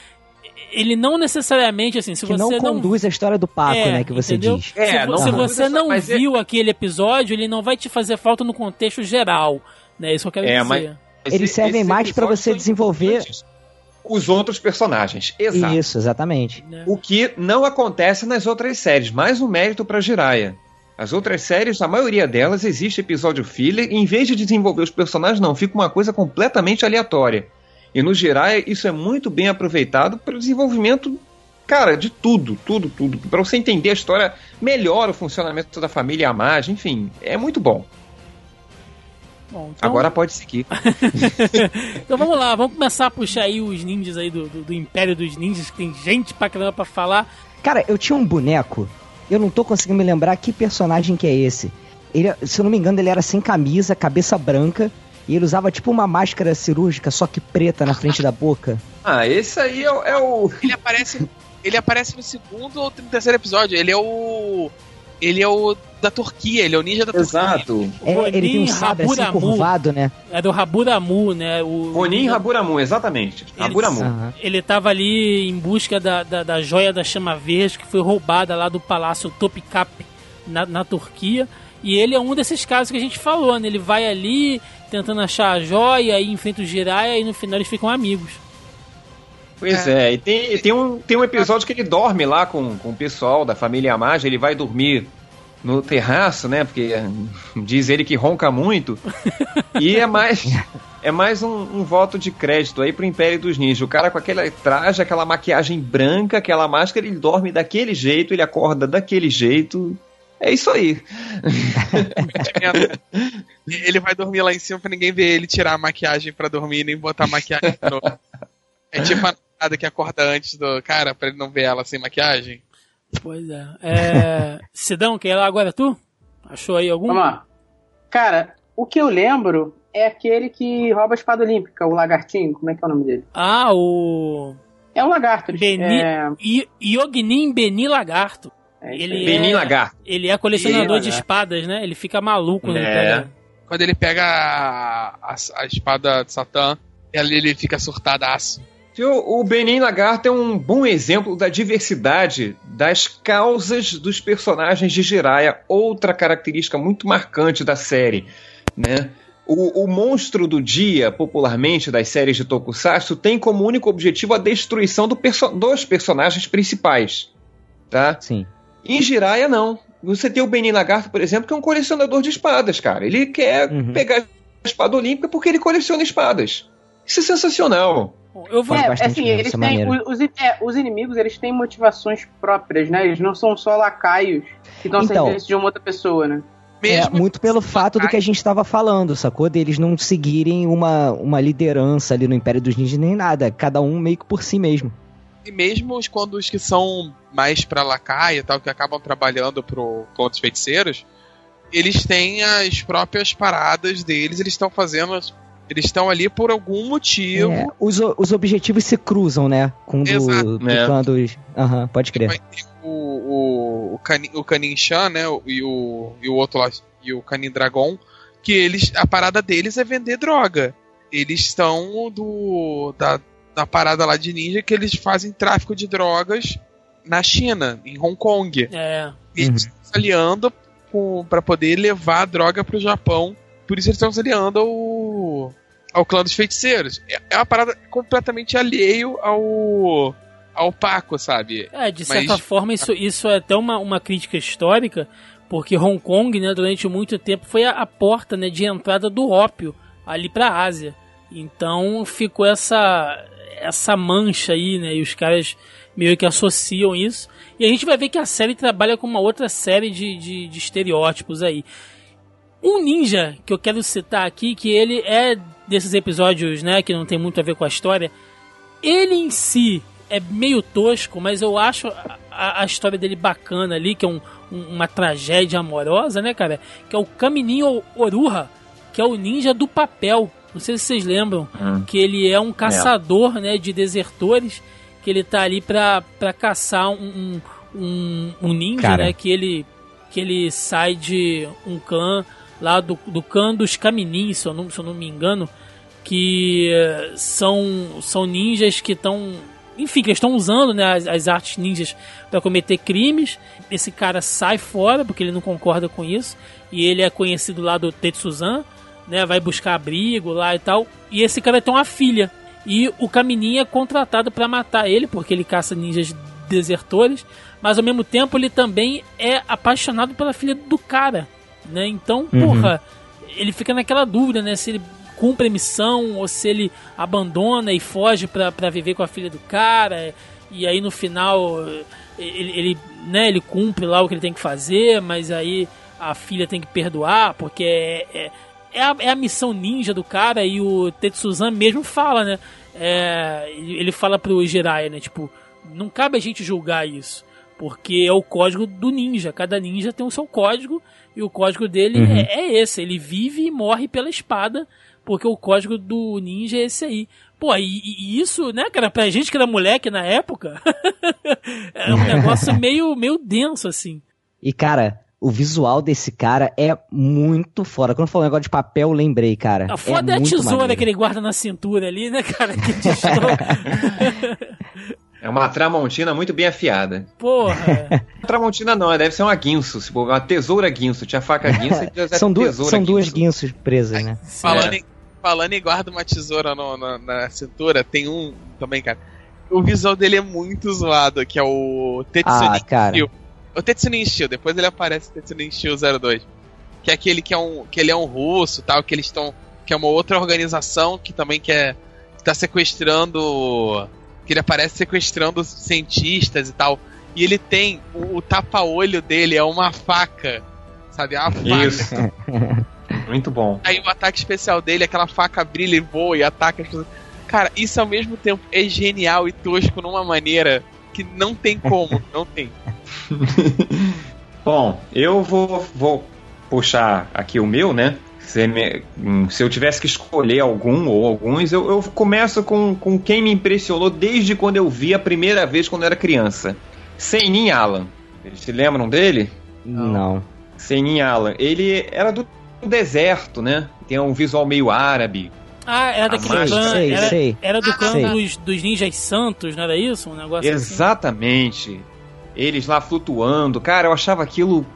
ele não necessariamente, assim, se
que
você
não
não
conduz a história do Paco,
É,
né? Que você
entendeu?
diz.
É,
se,
não
se você não
é-
viu aquele episódio, ele não vai te fazer falta no contexto geral. Né? Isso que eu quero
É,
dizer.
mas-
Eles
esse-
servem mais pra
episódios
você desenvolver-
os outros personagens. Exato.
Isso, exatamente.
Né?
O que não acontece nas outras séries. Mais um mérito para Jiraiya. As outras séries, a maioria delas, existe episódio filler, e em vez de desenvolver os personagens, não, fica uma coisa completamente aleatória. E no Jiraiya, isso é muito bem aproveitado para o desenvolvimento, cara, de tudo, tudo, tudo. Para você entender a história, melhora o funcionamento da família Yamage, enfim, é muito bom.
Bom, então,
Agora pode seguir.
então vamos lá, vamos começar a puxar aí os ninjas aí do, do, do Império dos Ninjas, que tem gente pra caramba pra falar.
Cara, eu tinha um boneco, eu não tô conseguindo me lembrar que personagem que é esse. Ele, se eu não me engano, ele era sem camisa, cabeça branca, e ele usava tipo uma máscara cirúrgica, só que preta na frente da boca.
Ah, esse aí é, o- é o.
Ele aparece. Ele aparece no segundo ou no terceiro episódio. Ele é o. Ele é o da Turquia, ele é o ninja da Turquia.
Exato.
É, ele tem um sabre assim curvado, né?
É do Raburamu, né? O,
Ronin Haburamu, exatamente. Haburamu.
Aham.
Ele tava ali em busca da, da, da joia da chama verde que foi roubada lá do palácio Topkap na, na Turquia. E ele é um desses casos que a gente falou, né? Ele vai ali tentando achar a joia, aí enfrenta o Jiraiya e no final eles ficam amigos.
Pois é, e tem, tem, um, tem um episódio que ele dorme lá com, com o pessoal da família Yamage, ele vai dormir no terraço, né? Porque diz ele que ronca muito. e é mais. É mais um, um voto de crédito aí pro Império dos Ninjas. O cara com aquele traje, aquela maquiagem branca, aquela máscara, ele dorme daquele jeito, ele acorda daquele jeito. É isso aí.
Ele vai dormir lá em cima pra ninguém ver ele tirar a maquiagem pra dormir nem botar a maquiagem de novo. É tipo a nada que acorda antes do cara pra ele não ver ela sem maquiagem.
Pois é. é... Sidão, quer ir lá agora tu? Achou aí algum?
Vamos lá. Cara, o que eu lembro é aquele que rouba a espada olímpica, o lagartinho. Como é que é o nome dele?
Ah, o.
É um lagarto.
Beni...
É,
Yognin Beni Lagarto.
é
Ele
aí.
Benin
é-
Lagarto.
Ele é colecionador
Ih,
de
lagarto.
espadas, né? Ele fica maluco quando ele
É.
pega.
Quando ele pega a, a, a espada de Satã, ele, ele fica surtadaço.
O Benin Lagarto é um bom exemplo da diversidade das causas dos personagens de Jiraiya, outra característica muito marcante da série, né? O, o monstro do dia, popularmente das séries de Tokusatsu, tem como único objetivo a destruição do perso dos personagens principais. Tá?
Sim.
Em Jiraiya, não. Você tem o Benin Lagarto, por exemplo, que é um colecionador de espadas, cara. Ele quer
Uhum.
pegar a espada olímpica porque ele coleciona espadas. Isso é sensacional.
Eu vou.
É, assim, eles têm. Os, é, os inimigos, eles têm motivações próprias, né? Eles não são só lacaios que estão
Então.
servindo de uma outra pessoa, né?
É,
Mesmo
muito pelo fato do que a gente estava falando, sacou? Deles não seguirem uma, uma liderança ali no Império dos Ninjas nem nada. Cada um meio que por si mesmo.
E mesmo os, quando os que são mais pra lacaia e tal, que acabam trabalhando pro clã dos feiticeiros, eles têm as próprias paradas deles, eles estão fazendo. Eles estão ali por algum motivo.
É, os, o- os objetivos se cruzam, né? Com o do,
Exato.
do
É.
clã dos. Aham, pode crer.
O, o, o, Cani- o Canin Chan, né? o- E o, e o outro lá, e o Canin Dragon, que eles. A parada deles é vender droga. Eles estão do. Da, da parada lá de ninja que eles fazem tráfico de drogas na China, em Hong Kong.
É.
E eles estão se aliando pra poder levar a droga pro Japão. Por isso eles estão se aliando ao, ao clã dos feiticeiros. É, é uma parada completamente alheio ao. ao Paco, sabe?
É, de certa
Mas-
forma, isso, isso é até uma, uma crítica histórica, porque Hong Kong, né, durante muito tempo, foi a, a porta né, de entrada do ópio ali para a Ásia. Então ficou essa, essa mancha aí, né? E os caras meio que associam isso. E a gente vai ver que a série trabalha com uma outra série de, de, de estereótipos aí. Um ninja que eu quero citar aqui, que ele é desses episódios, né, que não tem muito a ver com a história, ele em si é meio tosco, mas eu acho a, a- história dele bacana ali, que é um- um- uma tragédia amorosa, né, cara? Que é o Kamininho Oruha, que é o ninja do papel. Não sei se vocês lembram,
Hum.
que ele é um caçador, né, de desertores, que ele tá ali pra, pra caçar um, um, um- um ninja,
Cara.
né, que ele, que ele sai de um clã lá do, do clã dos Caminins, se eu não, se eu não me engano, que eh, são, são ninjas que estão. Enfim, que estão usando né, as, as artes ninjas para cometer crimes. Esse cara sai fora porque ele não concorda com isso. E ele é conhecido lá do Tetsuzan, né? Vai buscar abrigo lá e tal. E esse cara tem uma filha. E o Kamininha é contratado para matar ele, porque ele caça ninjas desertores. Mas ao mesmo tempo ele também é apaixonado pela filha do cara. Né? Então,
Uhum.
porra, ele fica naquela dúvida, né? Se ele cumpre a missão ou se ele abandona e foge pra pra viver com a filha do cara. E aí no final ele, ele, né, ele cumpre lá o que ele tem que fazer, mas aí a filha tem que perdoar, porque é, é, é, a, é a missão ninja do cara e o Tetsuzan mesmo fala, né? É, ele, fala pro Jiraiya, né? Tipo, não cabe a gente julgar isso. Porque é o código do ninja. Cada ninja tem o seu código. E o código dele
Uhum.
é, é esse. Ele vive e morre pela espada. Porque o código do ninja é esse aí. Pô, e, e isso, né, cara, pra gente que era moleque na época, era um negócio meio, meio denso, assim.
E, cara, o visual desse cara é muito fora. Quando falou negócio de papel, eu lembrei, cara.
A foda é, a
muito
tesoura
maneiro.
que ele guarda na cintura ali, né, cara? Que.
É uma tramontina muito bem afiada.
Porra.
Tramontina não, deve ser uma guinso, uma tesoura guinso. Tinha faca guinso e
São, duas,
tesoura
são duas
guinso.
guinços presas, né?
Falando, em, falando em guarda uma tesoura no- na, na cintura, tem um também, cara. O visual dele é muito zoado, que é o Tetsunin
Ah, cara.
Steel. O Tetsunin Steel, depois ele aparece Tetsunin Steel 02. Que é aquele que é um. que ele é um russo tal, que eles estão. que é uma outra organização que também quer. que tá sequestrando. Que ele aparece sequestrando cientistas e tal. E ele tem. o, o tapa-olho dele é uma faca. Sabe? É uma faca.
Isso. Muito bom.
Aí o ataque especial dele, aquela faca brilha e voa e ataca as pessoas. Cara, isso ao mesmo tempo é genial e tosco numa maneira que não tem como, não tem.
Bom, eu vou, vou puxar aqui o meu, né? Se, me- hum, se eu tivesse que escolher algum ou alguns, eu, eu começo com, com quem me impressionou desde quando eu vi a primeira vez quando eu era criança. Seinin Alan. Eles se lembram dele?
Não.
Seinin Alan. Ele era do deserto, né? Tem um visual meio árabe.
Ah, era daquele clã.
Sei,
era,
sei.
era do clã
Sei.
dos, dos ninjas santos, não era isso? Um negócio assim.
Exatamente. Eles lá flutuando. Cara, eu achava aquilo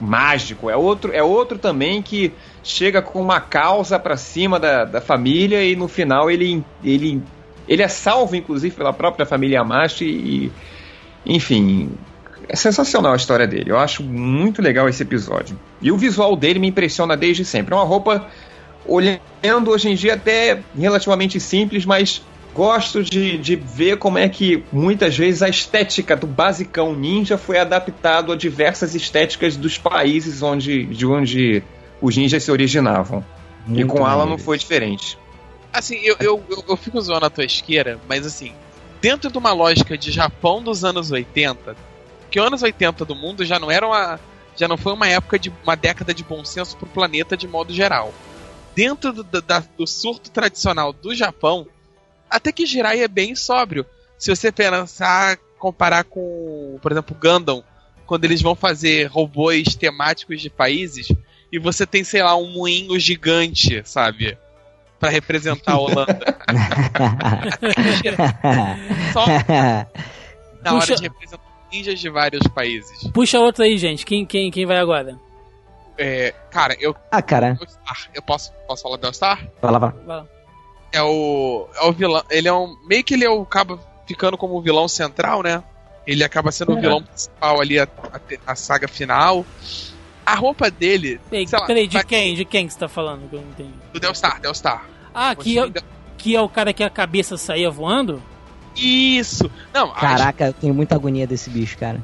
mágico. É outro, é outro também que chega com uma causa pra cima da, da família e no final ele, ele, ele é salvo, inclusive, pela própria família Yamashi e, enfim, é sensacional a história dele. Eu acho muito legal esse episódio. E o visual dele me impressiona desde sempre. É uma roupa, olhando hoje em dia, até relativamente simples, mas gosto de, de ver como é que muitas vezes a estética do basicão ninja foi adaptado a diversas estéticas dos países onde, de onde os ninjas se originavam.
Muito
e com Alan não foi diferente.
Assim, eu, eu, eu, eu fico zoando a tua esquerda, mas assim, dentro de uma lógica de Japão dos anos 80, que os anos 80 do mundo já não era uma. Já não foi uma época de uma década de bom senso pro planeta de modo geral. Dentro do, da- do surto tradicional do Japão, até que Jirai é bem sóbrio. Se você pensar, comparar com, por exemplo, Gundam, quando eles vão fazer robôs temáticos de países, e você tem, sei lá, um moinho gigante, sabe? Pra representar a Holanda. Só na hora
Puxa-
de representar ninjas de vários países.
Puxa outro aí, gente. Quem, quem, quem vai agora?
É, cara, eu.
ah, cara,
Eu posso, posso falar do All Star?
vai lá, vai.
Lá.
É o. É o vilão. Ele é um. Meio que ele é o, acaba ficando como o vilão central, né? Ele acaba sendo o
É.
vilão principal ali, a, a- a saga final. A roupa dele.
Peraí,
sei lá,
peraí, de
vai-
quem? De quem que você tá falando? Que eu não entendi.
Do Delstar, Delstar.
Ah, que é, que é o cara que a cabeça saía voando?
Isso! Não,
Caraca, eu tenho muita agonia desse bicho, cara.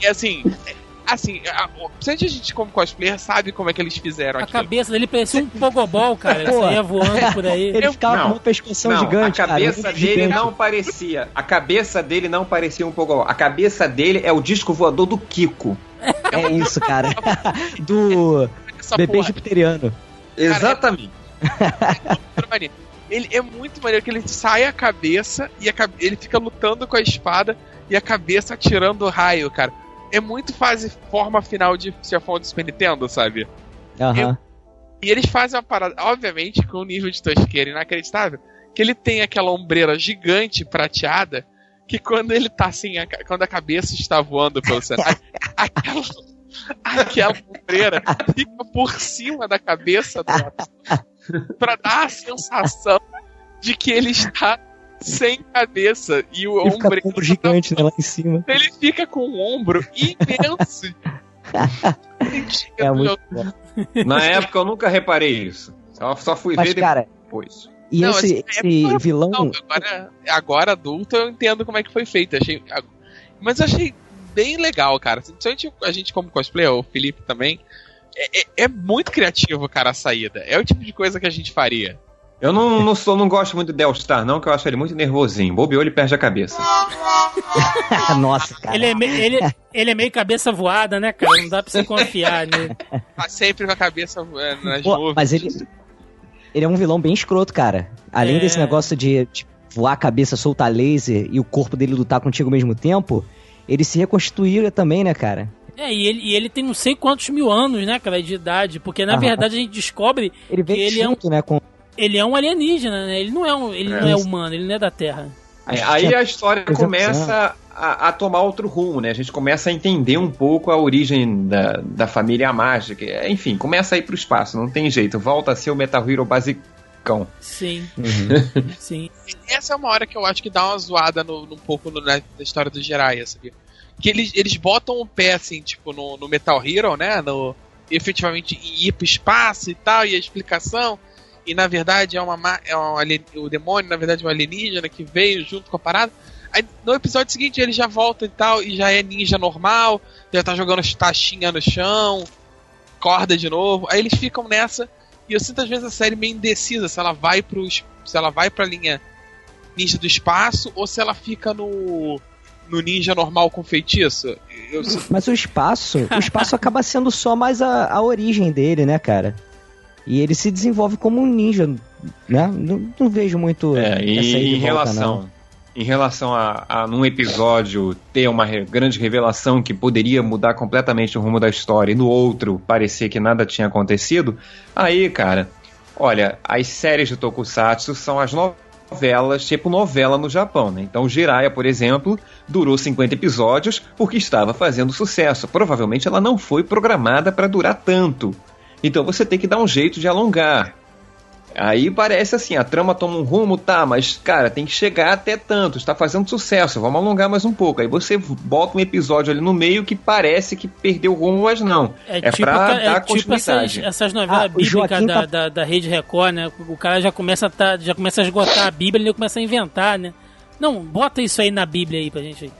É assim. é- Assim, a, a, gente como cosplayer sabe como é que eles fizeram
A
aquilo.
cabeça dele parecia um pogobol, cara. Ele
Pô.
saía voando por aí.
Ele ficava
Não.
com uma pescoção
Não,
gigante,
a cabeça
cara.
dele
gigante.
não parecia. A cabeça dele não parecia um pouco. A cabeça dele é o disco voador do Kiko.
É isso, cara. Do
Essa
bebê
porra,
jupiteriano.
Exatamente.
outra maneira. Ele é muito maneiro que ele sai a cabeça e a cabe- ele fica lutando com a espada e a cabeça atirando raio, cara. É muito fase forma final de chefão do Super Nintendo, sabe?
Aham.
E eles fazem uma parada, obviamente, com um nível de tosqueira inacreditável, que ele tem aquela ombreira gigante prateada, que quando ele tá assim, a quando a cabeça está voando pelo cenário, aquela, aquela ombreira fica por cima da cabeça do ator, pra dar a sensação de que ele está sem cabeça e o
Ele com ombro gigante né, lá em cima.
ele fica com um ombro imenso.
É muito.
Na época eu nunca reparei isso. Só, só fui
Mas,
ver
cara,
depois.
E
Não,
esse,
assim, é
esse
porque-
vilão.
Não, agora, agora adulto eu entendo como é que foi feito. Achei, mas eu achei bem legal, cara. Principalmente a gente como cosplayer, o Felipe também. É, é- é muito criativo, cara, a saída. É o tipo de coisa que a gente faria.
Eu não, não, sou, não gosto muito do Delstar, não, que eu acho ele muito nervosinho. Bobeou, ele perde a cabeça.
Nossa, cara.
Ele é, me- ele, ele é meio cabeça voada, né, cara? Não dá pra você confiar nele.
Tá sempre com a cabeça é, nas
Pô,
nuvens.
mas ele. Ele é um vilão bem escroto, cara. Além
É.
desse negócio de, de voar a cabeça, soltar laser e o corpo dele lutar contigo ao mesmo tempo, ele se reconstituía também, né, cara?
É, e ele, e ele tem não sei quantos mil anos, né, cara, de idade. Porque na
Aham.
verdade a gente descobre
Ele
Que ele é um-
junto, né, com...
ele é um alienígena, né? Ele não é, um, ele não é
É.
humano, ele não é da Terra.
É, aí a história
300
começa a, a tomar outro rumo, né? A gente começa a entender um pouco a origem da, da família mágica. Enfim, começa a ir pro espaço, não tem jeito. Volta a ser o Metal Hero basicão.
Sim,
Uhum.
sim.
Essa é uma hora que eu acho que dá uma zoada no, num pouco no- na, na história do Jiraiya, sabia? Que eles, eles botam o pé, assim, tipo, no, no Metal Hero, né? No, efetivamente em ir pro espaço e tal, e a explicação. E na verdade é uma ma- é um o demônio, na verdade, é um alienígena que veio junto com a parada. Aí no episódio seguinte ele já volta e tal, e já é ninja normal, já tá jogando taxinha no chão, corda de novo. Aí eles ficam nessa, e eu sinto às vezes a série meio indecisa, se ela vai pro. Se ela vai pra linha ninja do espaço ou se ela fica no. no ninja normal com feitiço. Eu,
Mas o espaço, o espaço acaba sendo só mais a, a origem dele, né, cara? E ele se desenvolve como um ninja, né? Não, não vejo muito
É, e
essa e
em
volta,
relação,
não.
em relação a, a num episódio ter uma re- grande revelação que poderia mudar completamente o rumo da história e no outro parecer que nada tinha acontecido, aí, cara, olha, as séries de Tokusatsu são as novas novelas, tipo novela no Japão, né? Então Jiraiya, por exemplo, durou 50 episódios porque estava fazendo sucesso. Provavelmente ela não foi programada para durar tanto. Então você tem que dar um jeito de alongar. Aí parece assim, a trama toma um rumo, tá, mas cara, tem que chegar até tanto, está fazendo sucesso, vamos alongar mais um pouco. Aí você bota um episódio ali no meio que parece que perdeu o rumo, mas não. É, é tipo, pra é dar
tipo essas, essas novelas ah, bíblicas da, tá... da, da, Rede Record, né? O cara já começa a, tá, já começa a esgotar a Bíblia e ele começa a inventar, né? Não, bota isso aí na Bíblia aí pra gente.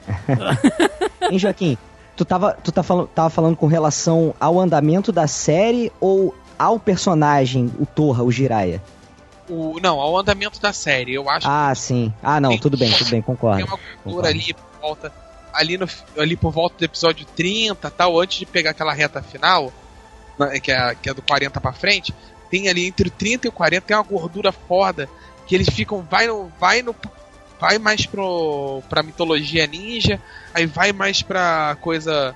hein, Joaquim? Tu tava, tu tá falando, tava falando com relação ao andamento da série ou ao personagem, o Torra, o Jiraiya?
O, não, ao andamento da série, eu acho.
Ah, sim. Ah, não, tudo bem, tudo bem, concordo.
Tem uma cultura ali por volta, ali, no, ali por volta do episódio 30 tal, antes de pegar aquela reta final, né, que é, que é do 40 pra frente, tem ali entre o 30 e o 40, tem uma gordura foda, que eles ficam, vai no, vai no, vai mais pro, pra mitologia ninja, aí vai mais pra coisa,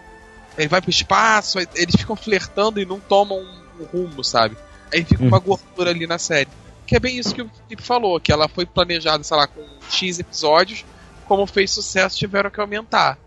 ele vai pro espaço, eles ficam flertando e não tomam um rumo, sabe? Aí fica uma uhum. gordura ali na série. Que é bem isso que o Felipe falou, que ela foi planejada, sei lá, com X episódios, como fez sucesso, tiveram que aumentar.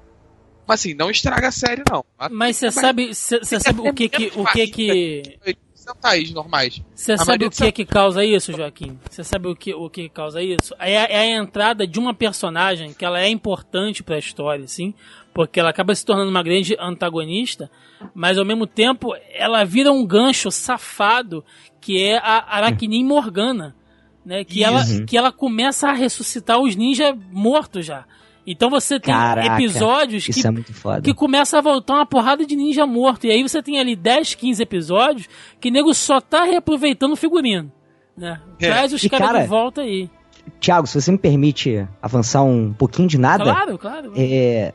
Mas assim, não estraga a série, não.
Mas você sabe, você sabe o que que. O que que...
Centais normais.
Você sabe o que que causa isso, Joaquim? Você sabe o que o que causa isso? É a, é a entrada de uma personagem que ela é importante para a história, sim, porque ela acaba se tornando uma grande antagonista, mas ao mesmo tempo ela vira um gancho safado que é a Aracnin Morgana, né? Que ela, que ela começa a ressuscitar os ninjas mortos já. Então você tem Caraca, episódios que,
é
que começa a voltar uma porrada de ninja morto. E aí você tem ali 10, 15 episódios que nego só tá reaproveitando o figurino. Né? É. Traz os caras cara, de volta aí.
Tiago, se você me permite avançar um pouquinho de nada.
Claro, claro.
É,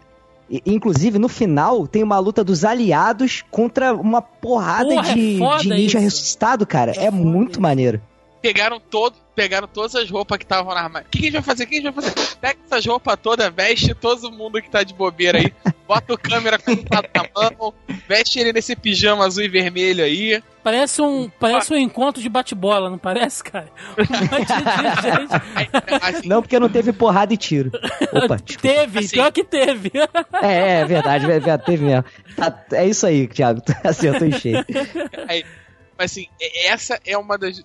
Inclusive, no final, tem uma luta dos aliados contra uma porrada Porra, de, é de ninja isso. ressuscitado, cara. É, é muito maneiro.
Pegaram todo, pegaram todas as roupas que estavam na armário. O que, que a gente vai fazer? O que a gente vai fazer? Pega essas roupas todas, veste todo mundo que tá de bobeira aí, bota o câmera com o na mão, veste ele nesse pijama azul e vermelho aí.
Parece um, parece um encontro de bate-bola, não parece, cara?
Um não, porque não teve porrada e tiro.
Opa, teve, assim. pior que teve.
É, é verdade, é, é, teve mesmo. Tá, é isso aí, Thiago, acertou em cheio.
Aí, mas assim, essa é uma das.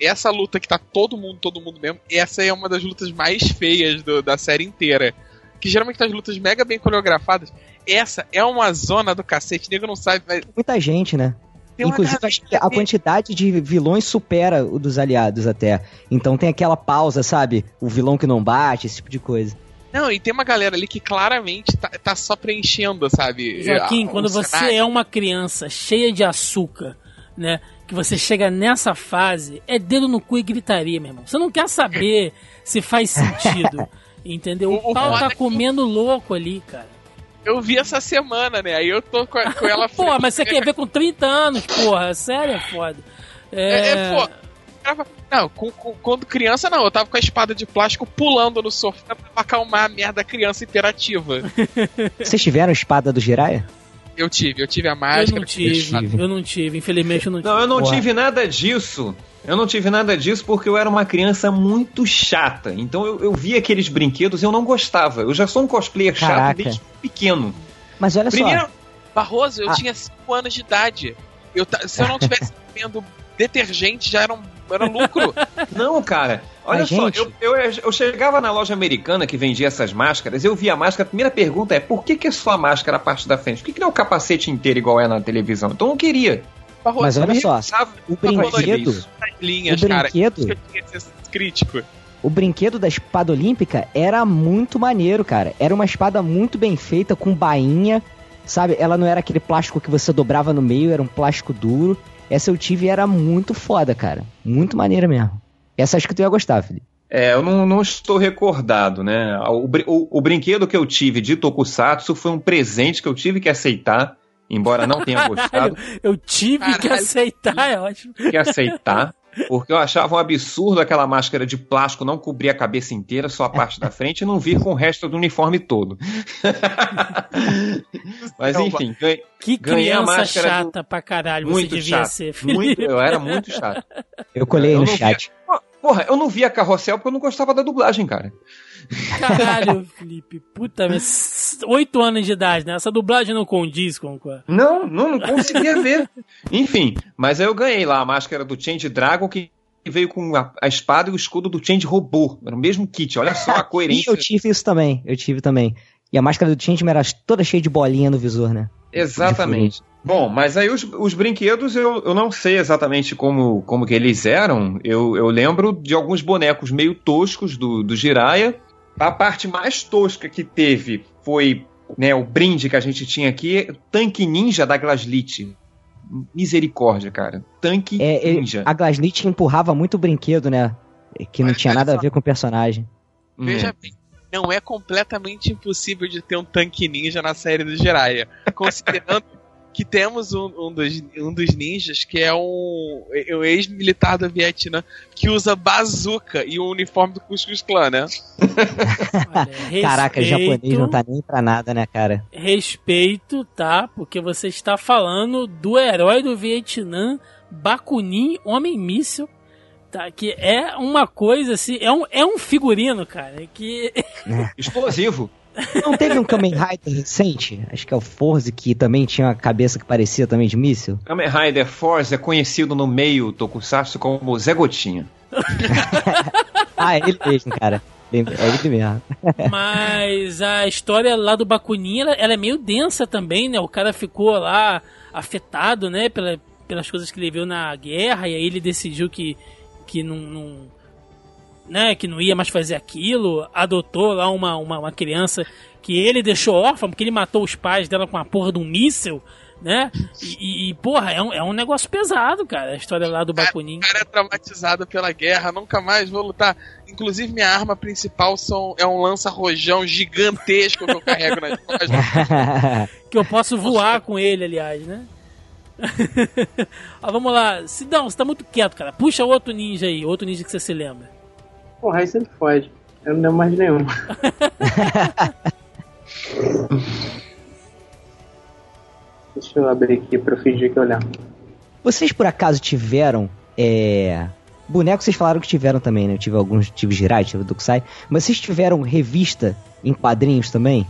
essa luta que tá todo mundo, todo mundo mesmo, essa é uma das lutas mais feias do, da série inteira. Que geralmente tá as lutas mega bem coreografadas. Essa é uma zona do cacete, nego não sabe. Mas...
Muita gente, né? Inclusive, acho que a quantidade de vilões supera o dos aliados até. Então tem aquela pausa, sabe? O vilão que não bate, esse tipo de coisa.
Não, e tem uma galera ali que claramente tá, tá só preenchendo, sabe?
Joaquim, quando você cenário. é uma criança cheia de açúcar né? Que você chega nessa fase, é dedo no cu e gritaria, meu irmão. Você não quer saber se faz sentido. entendeu? O, o pau tá comendo louco ali, cara.
Eu vi essa semana, né? Aí eu tô com, com ela
Pô, mas você quer ver com 30 anos, porra. Sério, é foda. É, é, é pô.
Não, com, com, quando criança não, eu tava com a espada de plástico pulando no sofá pra acalmar a merda criança interativa.
Vocês tiveram a espada do Jiraiya?
Eu tive, eu tive a máscara.
Eu não tive, eu não tive, infelizmente eu não tive.
Não, eu não tive nada disso. Eu não tive nada disso porque eu era uma criança muito chata. Então eu, eu via aqueles brinquedos e eu não gostava. Eu já sou um cosplayer Caraca. chato desde pequeno.
Mas olha
Primeiro,
só.
Barroso, eu ah. tinha 5 anos de idade. Eu, se eu não tivesse comendo detergente, já era, um, era lucro.
não, cara. Olha Mas, só, eu, eu, eu, chegava na loja americana que vendia essas máscaras, eu via a máscara, a primeira pergunta é por que, que é só a máscara a parte da frente? Por que, que não é o capacete inteiro igual é na televisão? Então eu queria.
Mas olha só, o brinquedo.
Linhas,
o brinquedo.
Cara, crítico.
O brinquedo da espada olímpica era muito maneiro, cara. Era uma espada muito bem feita, com bainha, sabe? Ela não era aquele plástico que você dobrava no meio, era um plástico duro. Essa eu tive e era muito foda, cara. Muito maneira mesmo. Essa acho que tu ia gostar, Felipe.
É, eu não, não, estou recordado, né? O, o, o, brinquedo que eu tive de Tokusatsu foi um presente que eu tive que aceitar, embora não tenha gostado.
eu tive Caralho. que aceitar, é ótimo.
Que aceitar, porque eu achava um absurdo aquela máscara de plástico não cobrir a cabeça inteira, só a parte da frente, e não vir com o resto do uniforme todo. Mas enfim, ganhei,
que criança chata do... pra caralho
muito
você devia
chato,
ser,
Muito, eu era muito chato.
Eu colhei eu no chat.
Via Porra, eu não via Carrossel porque eu não gostava da dublagem, cara.
Caralho, Felipe. Puta, mas oito anos de idade, né? Essa dublagem não condiz com.
Não, não, não conseguia ver. Enfim, mas aí eu ganhei lá a máscara do Change Dragon que veio com a, a espada e o escudo do Change Robô. Era o mesmo kit, olha só a
E
coerência.
eu tive isso também, eu tive também. E a máscara do Changeman era toda cheia de bolinha no visor, né?
Exatamente. Bom, mas aí os, os brinquedos eu, eu não sei exatamente como, como que eles eram. Eu, eu lembro de alguns bonecos meio toscos do, do Jiraya. A parte mais tosca que teve foi né, o brinde que a gente tinha aqui, Tanque Ninja da Glaslit. Misericórdia, cara. Tanque
É, ele-
Ninja.
a Glaslit empurrava muito o brinquedo, né? Que não
Mas
tinha nada a
só.
ver com o personagem.
Veja bem, não é completamente impossível de ter um tanque ninja na série do Jiraiya. Considerando que temos um, um dos, um dos ninjas que é um, um ex-militar do Vietnã que usa bazuca e o uniforme do Ku Klux Klan, né?
Olha,
Caraca, japonês não tá nem pra nada, né, cara?
Respeito, tá? Porque você está falando do herói do Vietnã, Bakunin, Homem Míssil. Tá, que é uma coisa assim, é um, é um figurino, cara, que
Explosivo.
Não teve um Kamen Rider recente? Acho que é o Forze, que também tinha uma cabeça que parecia também de míssil.
Kamen Rider Force é conhecido no meio tokusatsu como Zé Gotinha.
Ah, é ele mesmo, cara. É ele mesmo.
Mas a história lá do Bakunin, ela, ela é meio densa também, né? O cara ficou lá afetado, né? Pela, pelas coisas que ele viu na guerra, e aí ele decidiu que, que não, não- né? Que não ia mais fazer aquilo. Adotou lá uma, uma, uma criança que ele deixou órfã, porque ele matou os pais dela com a porra de um míssil, né? E, e, porra, é um, é um negócio pesado, cara, a história lá do Bakunin.
O cara é traumatizado pela guerra, nunca mais vou lutar. Inclusive, minha arma principal são, é um lança-rojão gigantesco que eu carrego nas costas.
Que eu posso voar com ele, aliás, né? Ó, vamos lá. Sidão, você tá muito quieto, cara. Puxa outro ninja aí, outro ninja que você se lembra.
Porra, aí sempre foge. Eu não lembro mais nenhum. Deixa eu abrir aqui pra eu fingir que eu lembro.
Vocês por acaso tiveram. É... Bonecos vocês falaram que tiveram também, né? Eu tive alguns, tive Jirai, tive Dukusai. Mas vocês tiveram revista em quadrinhos também?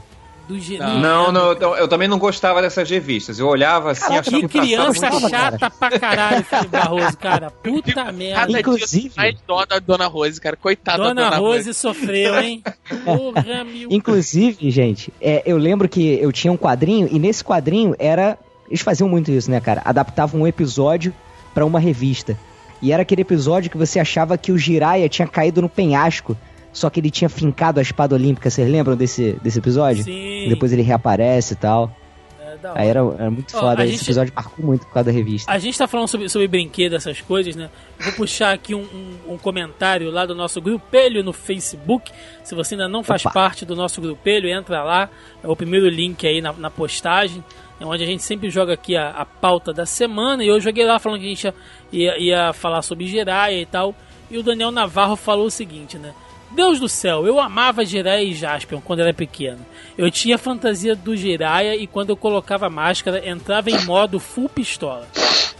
Do G...
Não, não, eu, eu também não gostava dessas revistas. Eu olhava assim,
Caraca,
achava
Que criança
muito-
chata pra caralho, Felipe Barroso, cara. Puta merda.
Cada
Inclusive-
dia mais dó da Dona Rose, cara. Coitada
Dona
da Dona Rose.
Rose sofreu, hein? Porra, meu.
Inclusive, gente, é, eu lembro que eu tinha um quadrinho e nesse quadrinho era. Eles faziam muito isso, né, cara? Adaptavam um episódio pra uma revista. E era aquele episódio que você achava que o Jiraiya tinha caído no penhasco, só que ele tinha fincado a espada olímpica. Vocês lembram desse, desse episódio?
Sim.
Depois ele reaparece e tal.
É.
Aí era, era muito
Ó,
foda. Esse
gente-
episódio marcou muito por causa da revista.
A gente tá falando sobre, sobre brinquedo, essas coisas, né? Vou puxar aqui um, um- um comentário lá do nosso grupelho no Facebook. Se você ainda não faz
Opa.
parte do nosso grupelho, entra lá. É o primeiro link aí na, na postagem. É onde a gente sempre joga aqui a, a pauta da semana. E eu joguei lá falando que a gente ia, ia, ia falar sobre Jiraiya e tal. E o Daniel Navarro falou o seguinte, né? Deus do céu, eu amava Jiraiya e Jaspion quando era pequeno. Eu tinha fantasia do Jiraiya e quando eu colocava a máscara, entrava em modo full pistola.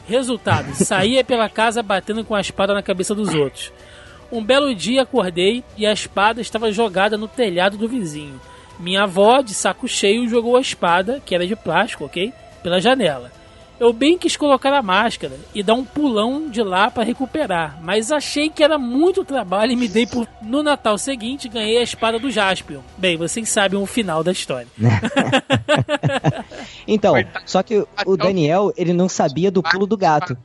Resultado, saía pela casa batendo com a espada na cabeça dos outros. Um belo dia acordei e a espada estava jogada no telhado do vizinho. Minha avó, de saco cheio, jogou a espada, que era de plástico, ok? Pela janela. Eu bem quis colocar a máscara e dar um pulão de lá para recuperar, mas achei que era muito trabalho e me dei por. No Natal seguinte, ganhei a espada do Jaspion. Bem, vocês sabem o final da história.
Então, só que o- Daniel, ele não sabia do pulo do gato.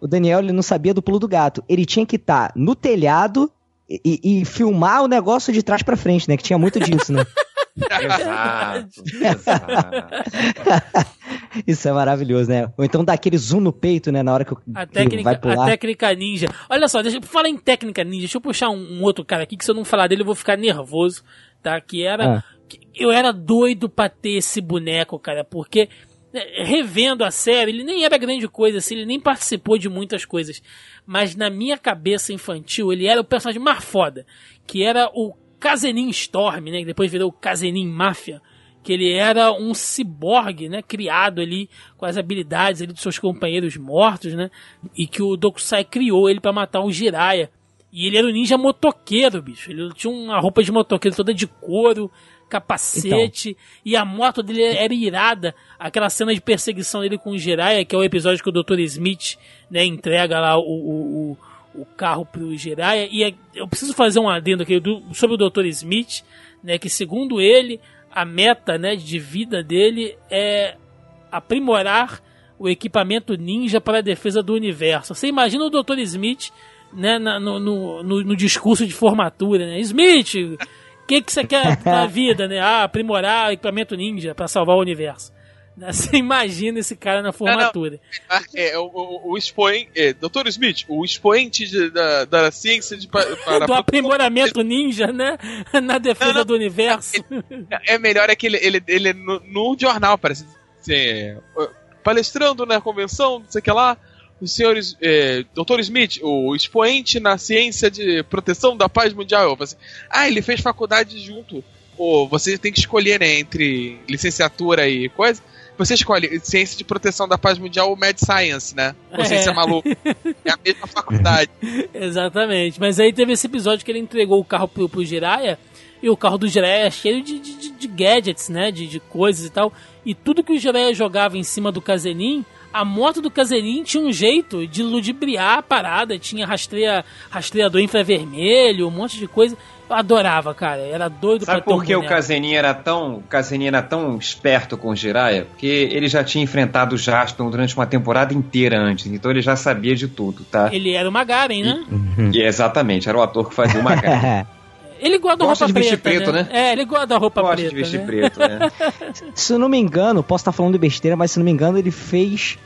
O Daniel, ele não sabia do pulo do gato. Ele tinha que estar no telhado e, e- filmar o negócio de trás pra frente, né? Que tinha muito disso, né?
Exato, exato.
Isso é maravilhoso, né? Ou então dá aquele zoom no peito, né? Na hora que, o-
A técnica,
vai
a
pular.
técnica ninja. Olha só, deixa eu falar em técnica ninja. Deixa eu puxar um, um outro cara aqui que se eu não falar dele eu vou ficar nervoso, tá? Que era.
Ah.
que eu era doido pra ter esse boneco, cara, porque né, revendo a série, ele nem era grande coisa, assim, ele nem participou de muitas coisas. Mas na minha cabeça infantil, ele era o personagem mais foda, que era o Kazenin Storm, né? Que depois virou o Kazenin Máfia que ele era um ciborgue, né, criado ali com as habilidades ali dos seus companheiros mortos, né, e que o Dokusai criou ele para matar o Jiraiya. E ele era um ninja motoqueiro, bicho. Ele tinha uma roupa de motoqueiro toda de couro, capacete, então. e a moto dele era irada. Aquela cena de perseguição dele com o Jiraiya, que é o episódio que o Dr. Smith né, entrega lá o, o, o, o carro pro Jiraiya. E é, eu preciso fazer um adendo aqui do, sobre o Dr. Smith, né, que segundo ele, a meta né, de vida dele é aprimorar o equipamento ninja para a defesa do universo. Você imagina o Dr. Smith né, no, no, no, no discurso de formatura, né? Smith, o que, que você quer da vida, né? Ah, aprimorar o equipamento ninja para salvar o universo. Você imagina esse cara na formatura.
Não, não. É, o, o, o expoente. É, Dr. Smith, o expoente de, da, da ciência de,
para, do aprimoramento ninja, né? Na defesa não, do universo.
É, é melhor é que ele, ele, ele no, no jornal parece ser palestrando na convenção, não sei o que lá. Os senhores, é, Dr. Smith, o expoente na ciência de proteção da paz mundial. Assim, ah, ele fez faculdade junto. Ou você tem que escolher, né, entre licenciatura e coisa você escolhe ciência de proteção da paz mundial ou Mad Science, né? Ou ciência é. maluca. É a mesma faculdade.
Exatamente. Mas aí teve esse episódio que ele entregou o carro pro, pro Jiraiya. E o carro do Jiraiya é cheio de, de, de gadgets, né? De, de coisas e tal. E tudo que o Jiraiya jogava em cima do Kazenin, a moto do Caserin tinha um jeito de ludibriar a parada, tinha rastreia, rastreador infravermelho, um monte de coisa. Eu adorava, cara. Era doido
Sabe
pra
por que um o Casenin era tão, o Casenin era tão esperto com o Jiraiya? Porque ele já tinha enfrentado o Jaspion durante uma temporada inteira antes, então ele já sabia de tudo, tá?
Ele era o Magaren, né?
E, e exatamente, era o ator que fazia o Magaren.
Ele guarda
gosta
roupa
de
preta,
preto,
né?
né?
É, ele guarda roupa
gosta
preta.
de vestir
né?
preto, né?
se eu não me engano, posso estar falando de besteira, mas se eu não me engano, ele fez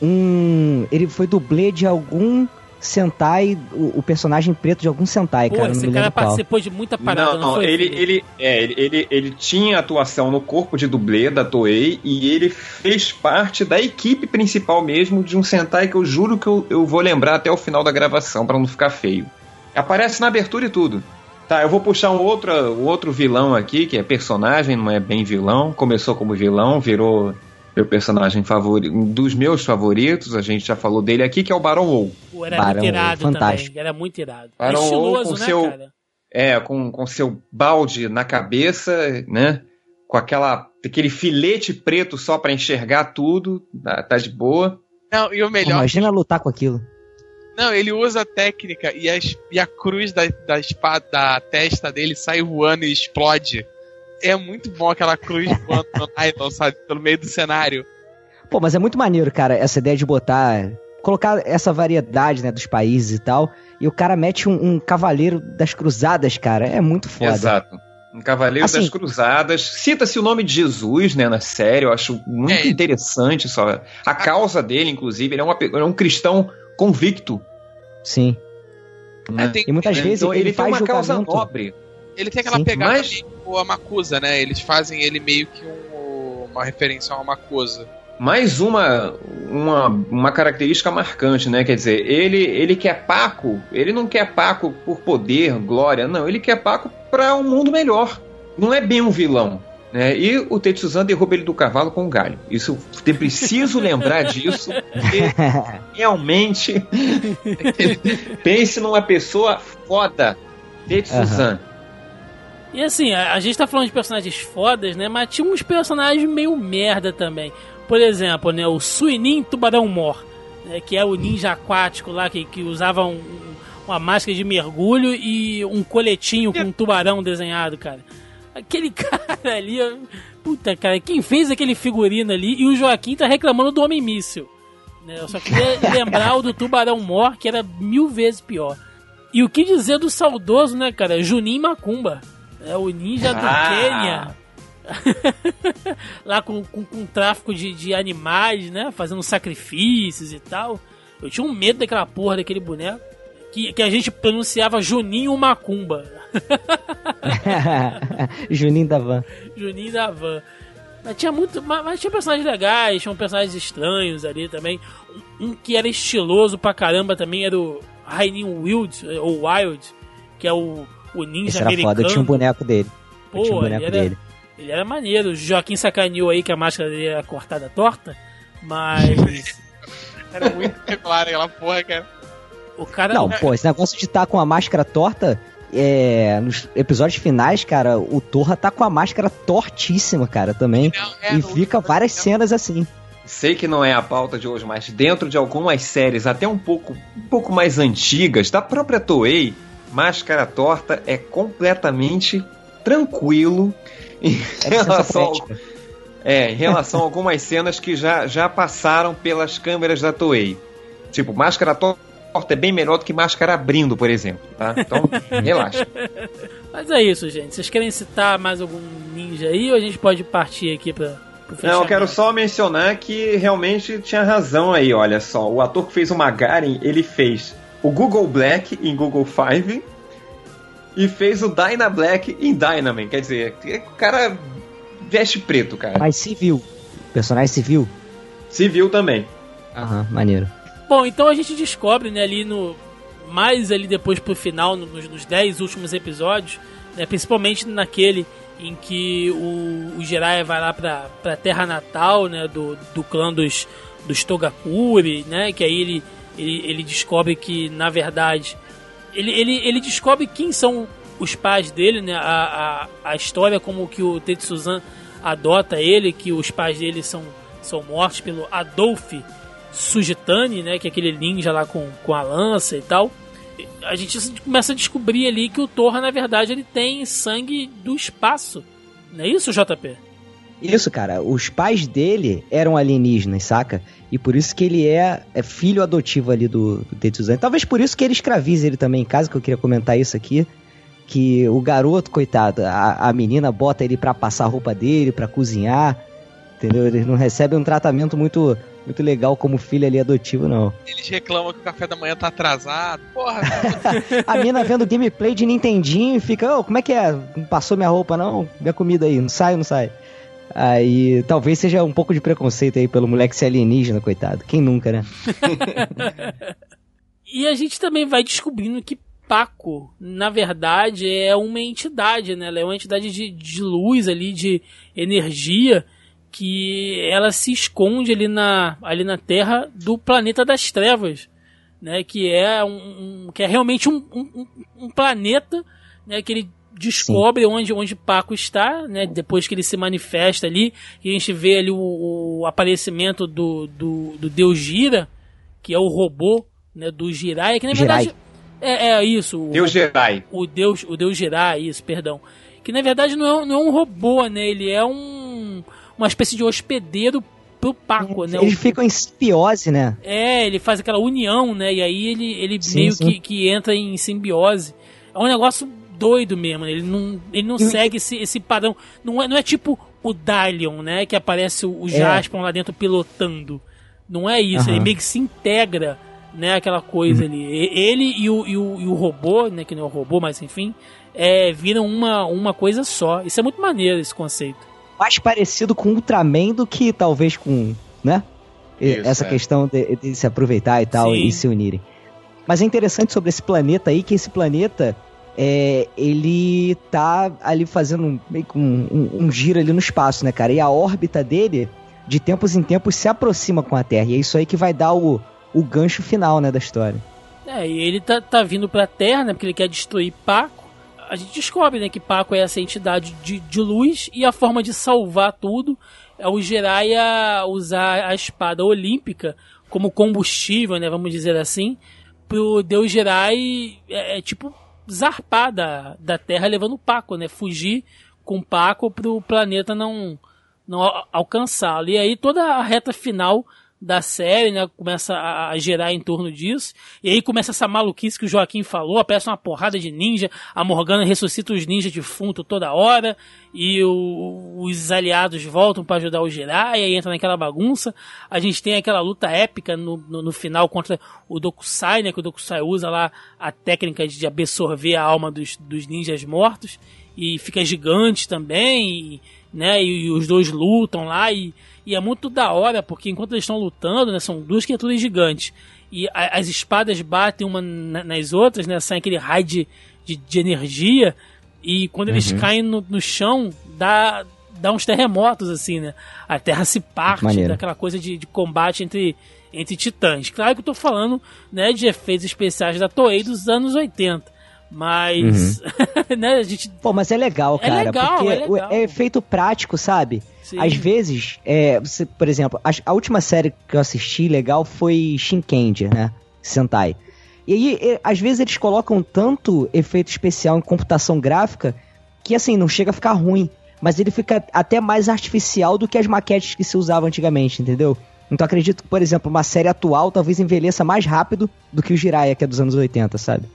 um. Ele foi dublê de algum Sentai, o, o, personagem preto de algum Sentai,
Pô,
cara.
Esse cara participou de muita parada, não, não,
não ele, ele, é, ele, ele, ele tinha atuação no corpo de dublê da Toei e ele fez parte da equipe principal mesmo de um Sentai que eu juro que eu, eu vou lembrar até o final da gravação para não ficar feio. Aparece na abertura e tudo. Tá, eu vou puxar um outro, um outro vilão aqui, que é personagem, não é bem vilão. Começou como vilão, virou meu personagem favorito, um dos meus favoritos, a gente já falou dele aqui, que é o Barão Ou.
Pô, era Barão muito irado fantástico. também, era muito irado.
Barão Estiloso, com né, seu, cara? É, com, com seu balde na cabeça, né? Com aquela, aquele filete preto só para enxergar tudo, tá, tá, de boa.
Não, e o melhor...
Imagina lutar com aquilo.
Não, ele usa a técnica e a, e a cruz da, da espada, da testa dele sai voando e explode é muito bom aquela cruz voando no nylon, sabe? Pelo meio do cenário.
Pô, mas é muito maneiro, cara, essa ideia de botar. Colocar essa variedade, né, dos países e tal. E o cara mete um, um cavaleiro das cruzadas, cara. É muito foda.
Exato. Um Cavaleiro assim, das Cruzadas. Cita-se o nome de Jesus, né, na série. Eu acho muito é, interessante só. A causa dele, inclusive, ele é, uma, ele é um cristão convicto.
Sim. Né? É, tem, e muitas vezes então, ele, ele faz tem uma causa
nobre.
Ele tem aquela Sim, pegada mas... meio a Makusa, né? Eles fazem ele meio que um, uma referência a uma Makusa.
Mais uma, uma, uma característica marcante, né? Quer dizer, ele, ele quer Paco, ele não quer Paco por poder, glória, não. Ele quer Paco para um mundo melhor. Não é bem um vilão. Né? E o Tetsuzan derruba ele do cavalo com um galho. Isso tem preciso lembrar disso. realmente pense numa pessoa foda. Tetsuzan. Uhum.
E assim, a, a, gente tá falando de personagens fodas, né? Mas tinha uns personagens meio merda também. Por exemplo, né? O Suinin Tubarão Mor, né, que é o ninja aquático lá que, que usava um, uma máscara de mergulho e um coletinho com um tubarão desenhado, cara. Aquele cara ali, puta cara, quem fez aquele figurino ali? E o Joaquim tá reclamando do Homem Míssil. Né? Eu só queria lembrar o do Tubarão Mor, que era mil vezes pior. E o que dizer do saudoso, né, cara? Juninho Macumba. É o ninja do ah. Quênia. lá com, com, com tráfico de, de animais, né? Fazendo sacrifícios e tal. Eu tinha um medo daquela porra daquele boneco. Que, que a gente pronunciava Juninho Macumba.
Juninho da Van.
Juninho da Van. Mas tinha muito. Mas, mas, tinha personagens legais, tinha personagens estranhos ali também. Um, um, que era estiloso pra caramba também era o Raininho Wild, ou Wild, que é o o ninja Esse era americano. Foda,
eu tinha um boneco dele. Pô, eu tinha um boneco
ele era,
dele.
Ele era maneiro. O Joaquim sacaneou aí que a máscara dele era cortada torta, mas.
era muito claro aquela porra, cara.
O cara.
Não, pô, esse negócio de estar com a máscara torta. É, nos episódios finais, cara, o Torra tá com a máscara tortíssima, cara, também.
Não, é,
e
no
fica várias
episódio-
cenas assim.
Sei que não é a pauta de hoje, mas dentro de algumas séries, até um pouco, um pouco mais antigas, da própria Toei, Máscara Torta é completamente tranquilo em
É
relação, ao- é, em relação a algumas cenas que já, já passaram pelas câmeras da Toei. Tipo, Máscara Torta é bem melhor do que Máscara Abrindo, por exemplo, tá? Então, relaxa.
Mas é isso, gente. Vocês querem citar mais algum ninja aí ou a gente pode partir aqui pra, pro
Não, eu quero só mencionar que realmente tinha razão aí, olha só. O ator que fez o Magaren, ele fez o Google Black em Google Five e fez o Dyna Black em Dynaman. Quer dizer, o cara veste preto, cara.
Mas civil. Personagem civil.
Civil também.
Aham, maneiro.
Bom, então a gente descobre, né, ali no. Mais ali depois pro final, no- nos, nos 10 últimos episódios, né, principalmente naquele em que o, o Jiraiya vai lá pra, pra terra natal, né, do, do clã dos, dos Togakuri, né, que aí ele, ele, ele descobre que, na verdade, ele, ele, ele descobre quem são os pais dele, né, a, a, a história como que o Tetsuzan adota ele, que os pais dele são, são mortos pelo Adolf Sujitani, né, que é aquele ninja lá com, com a lança e tal. A gente começa a descobrir ali que o Torra, na verdade, ele tem sangue do espaço. Não é isso, JP?
Isso, cara. Os pais dele eram alienígenas, saca? E por isso que ele é, é filho adotivo ali do, do Tetsuzan. Talvez por isso que ele escraviza ele também em casa, que eu queria comentar isso aqui. Que o garoto, coitado, a, a menina bota ele pra passar a roupa dele, pra cozinhar. Entendeu? Ele não recebe um tratamento muito, muito legal como filho ali adotivo, não.
Eles reclamam que o café da manhã tá atrasado. Porra,
A mina vendo gameplay de Nintendinho e fica, ô, como é que é? Não passou minha roupa, não? Minha comida aí, não sai ou não sai? Aí talvez seja um pouco de preconceito aí pelo moleque ser alienígena, coitado. Quem nunca, né?
E a gente também vai descobrindo que Paco, na verdade, é uma entidade, né? Ela é uma entidade de, de luz ali, de energia, que ela se esconde ali na, ali na Terra do planeta das trevas, né? Que é, um, um- que é realmente um, um, um- planeta, né? Que ele descobre onde, onde Paco está, né? Depois que ele se manifesta ali, e a gente vê ali o, o aparecimento do, do, do Deus Gira, que é o robô, né? Do Jiraiya, que na
Jirai.
verdade é, é isso. o-
Deus Jedi.
o Deus, o Deus Jirá, isso, perdão. Que na verdade não é, não é um robô, né? Ele é um uma espécie de hospedeiro pro Paco, né?
Eles
O-
ficam em simbiose, né?
é, ele faz aquela união, né? E aí ele, ele
Sim,
meio
sim.
Que, que entra em simbiose. É um negócio doido mesmo. né? Ele não, ele não segue esse, esse padrão. Não é, não é tipo o Dalion, né? Que aparece o, o
É.
Jaspion lá dentro pilotando. Não é isso.
Aham.
Ele meio que se integra, né? Aquela coisa ali. E- Ele e o, e, o, e o robô, né? Que não é o robô, mas enfim. É, viram uma, uma coisa só. Isso é muito maneiro, esse conceito.
Mais parecido com Ultraman do que talvez com, né? E-
Isso,
Essa
é.
questão de, de se aproveitar e tal
Sim.
e se unirem. Mas é interessante sobre esse planeta aí que esse planeta é, ele tá ali fazendo meio que um, um- um giro ali no espaço, né, cara? E a órbita dele, de tempos em tempos, se aproxima com a Terra. E é isso aí que vai dar o, o gancho final, né, da história.
É, e ele tá, tá vindo pra Terra, né? Porque ele quer destruir Paco. A gente descobre, né, que Paco é essa entidade de, de luz e a forma de salvar tudo é o Jiraiya usar a espada olímpica como combustível, né? Vamos dizer assim, pro Deus Jirai é, é, tipo zarpar da, da Terra levando o Paco, né? Fugir com o Paco pro planeta não não al- alcançá-lo. E aí toda a reta final da série, né, começa a, girar em torno disso. E aí começa essa maluquice que o Joaquim falou, aparece uma porrada de ninja, a Morgana ressuscita os ninjas defuntos toda hora, e o- os aliados voltam para ajudar o Jiraiya, e aí entra naquela bagunça. A gente tem aquela luta épica no, no, no final contra o Dokusai, né, que o Dokusai usa lá a técnica de absorver a alma dos, dos ninjas mortos, e fica gigante também, e, né, e, e os dois lutam lá, e, e é muito da hora, porque enquanto eles estão lutando, né, são duas criaturas gigantes, e a- as espadas batem uma na- nas outras, né, sai aquele raio de, de, de energia, e quando eles caem no, no chão, dá, dá uns terremotos, assim, né? A Terra se parte
Maneiro.
daquela coisa de, de combate entre, entre titãs. Claro que eu tô falando, né, de efeitos especiais da Toei dos anos 80. Mas, né, a gente...
Pô, mas é legal,
É
cara.
legal,
porque
é legal.
é efeito prático, sabe?
Sim.
Às vezes, é, você, por exemplo, a, a última série que eu assisti legal foi Shinkendi, né? Sentai. E aí, e- às vezes eles colocam tanto efeito especial em computação gráfica que, assim, não chega a ficar ruim. Mas ele fica até mais artificial do que as maquetes que se usavam antigamente, entendeu? Então acredito que, por exemplo, uma série atual talvez envelheça mais rápido do que o Jiraiya, que é dos anos 80, sabe?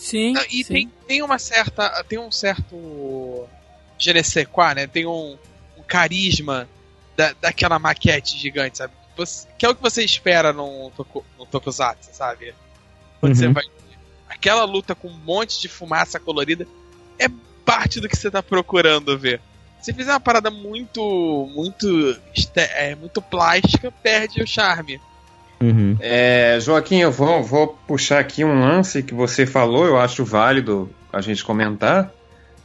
Sim,
e
sim.
tem, tem uma certa. Tem um certo. Je ne sais quoi, né? Tem um, um carisma da, daquela maquete gigante, sabe? Você- que é o que você espera num, toku, num Tokusatsu, sabe? Quando você
Uhum.
vai. Aquela luta com um monte de fumaça colorida é parte do que você tá procurando ver. Se fizer uma parada muito. muito. É, muito plástica, perde o charme.
Uhum.
É, Joaquim, eu vou, vou puxar aqui um lance que você falou, eu acho válido a gente comentar.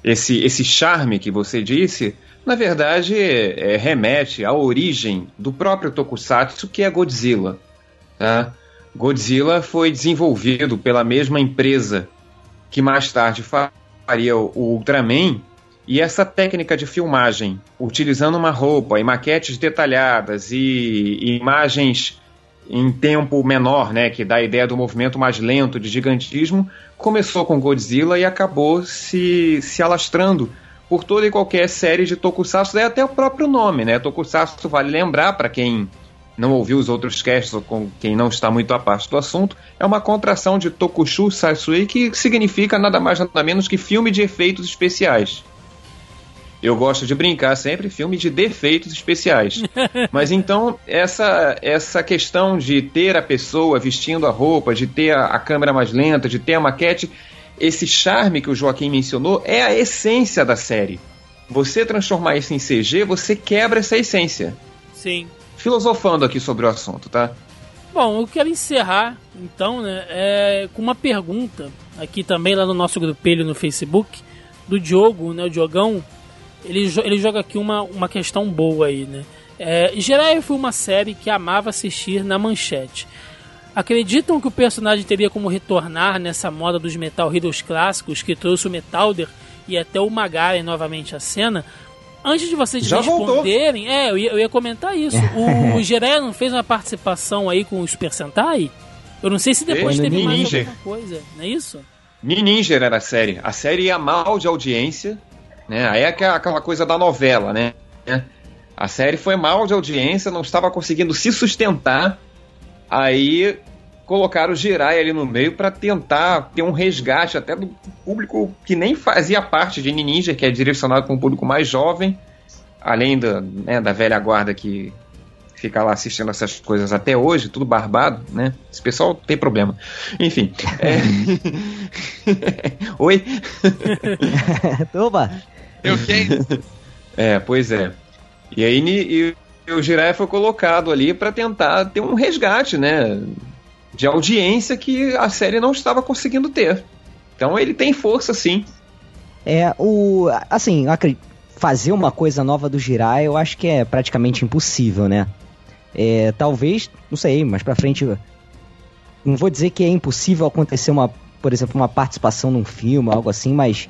Esse, esse charme que você disse, na verdade, é, remete à origem do próprio Tokusatsu, que é Godzilla. Tá? Godzilla foi desenvolvido pela mesma empresa que mais tarde faria o Ultraman, e essa técnica de filmagem, utilizando uma roupa e maquetes detalhadas e, e imagens em tempo menor, né, que dá a ideia do movimento mais lento de gigantismo, começou com Godzilla e acabou se, se alastrando por toda e qualquer série de Tokusatsu, daí até o próprio nome, né? Tokusatsu vale lembrar para quem não ouviu os outros casts ou com quem não está muito a parte do assunto, é uma contração de Tokushu Satsui que significa nada mais nada menos que filme de efeitos especiais. Eu gosto de brincar sempre filme de defeitos especiais. Mas então, essa, essa questão de ter a pessoa vestindo a roupa, de ter a, a câmera mais lenta, de ter a maquete, esse charme que o Joaquim mencionou é a essência da série. Você transformar isso em CG, você quebra essa essência.
Sim.
Filosofando aqui sobre o assunto, tá?
Bom, eu quero encerrar, então, né, é, com uma pergunta aqui também lá no nosso grupelho no Facebook, do Diogo, né, o Diogão. Ele, ele joga aqui uma, uma questão boa aí, né? É, Jiraiya foi uma série que amava assistir na manchete. Acreditam que o personagem teria como retornar nessa moda dos Metal Heroes clássicos que trouxe o Metalder e até o Magaren novamente à cena? Antes de vocês
Já voltou.
responderem, é, eu ia, eu ia comentar isso. O, o Jiraiya não fez uma participação aí com o Super Sentai? Eu não sei se depois
Fez,
teve mais alguma coisa, não é isso?
Ninja era a série. A série ia mal de audiência, né? Aí é aquela coisa da novela, né? A série foi mal de audiência, não estava conseguindo se sustentar. Aí colocaram o Jirai ali no meio para tentar ter um resgate até do público que nem fazia parte de Ninja, que é direcionado para um público mais jovem, além da, né, da velha guarda que fica lá assistindo essas coisas até hoje, tudo barbado, né? Esse pessoal tem problema. Enfim. é- Oi?
Opa!
Eu quem?
É, pois é. E aí ni- e o Jiraiya foi colocado ali para tentar ter um resgate, né? De audiência que a série não estava conseguindo ter. Então ele tem força, sim.
É, o. Assim, fazer uma coisa nova do Jirai eu acho que é praticamente impossível, né? É, talvez, não sei, mas pra frente. Não vou dizer que é impossível acontecer uma, por exemplo, uma participação num filme, algo assim, mas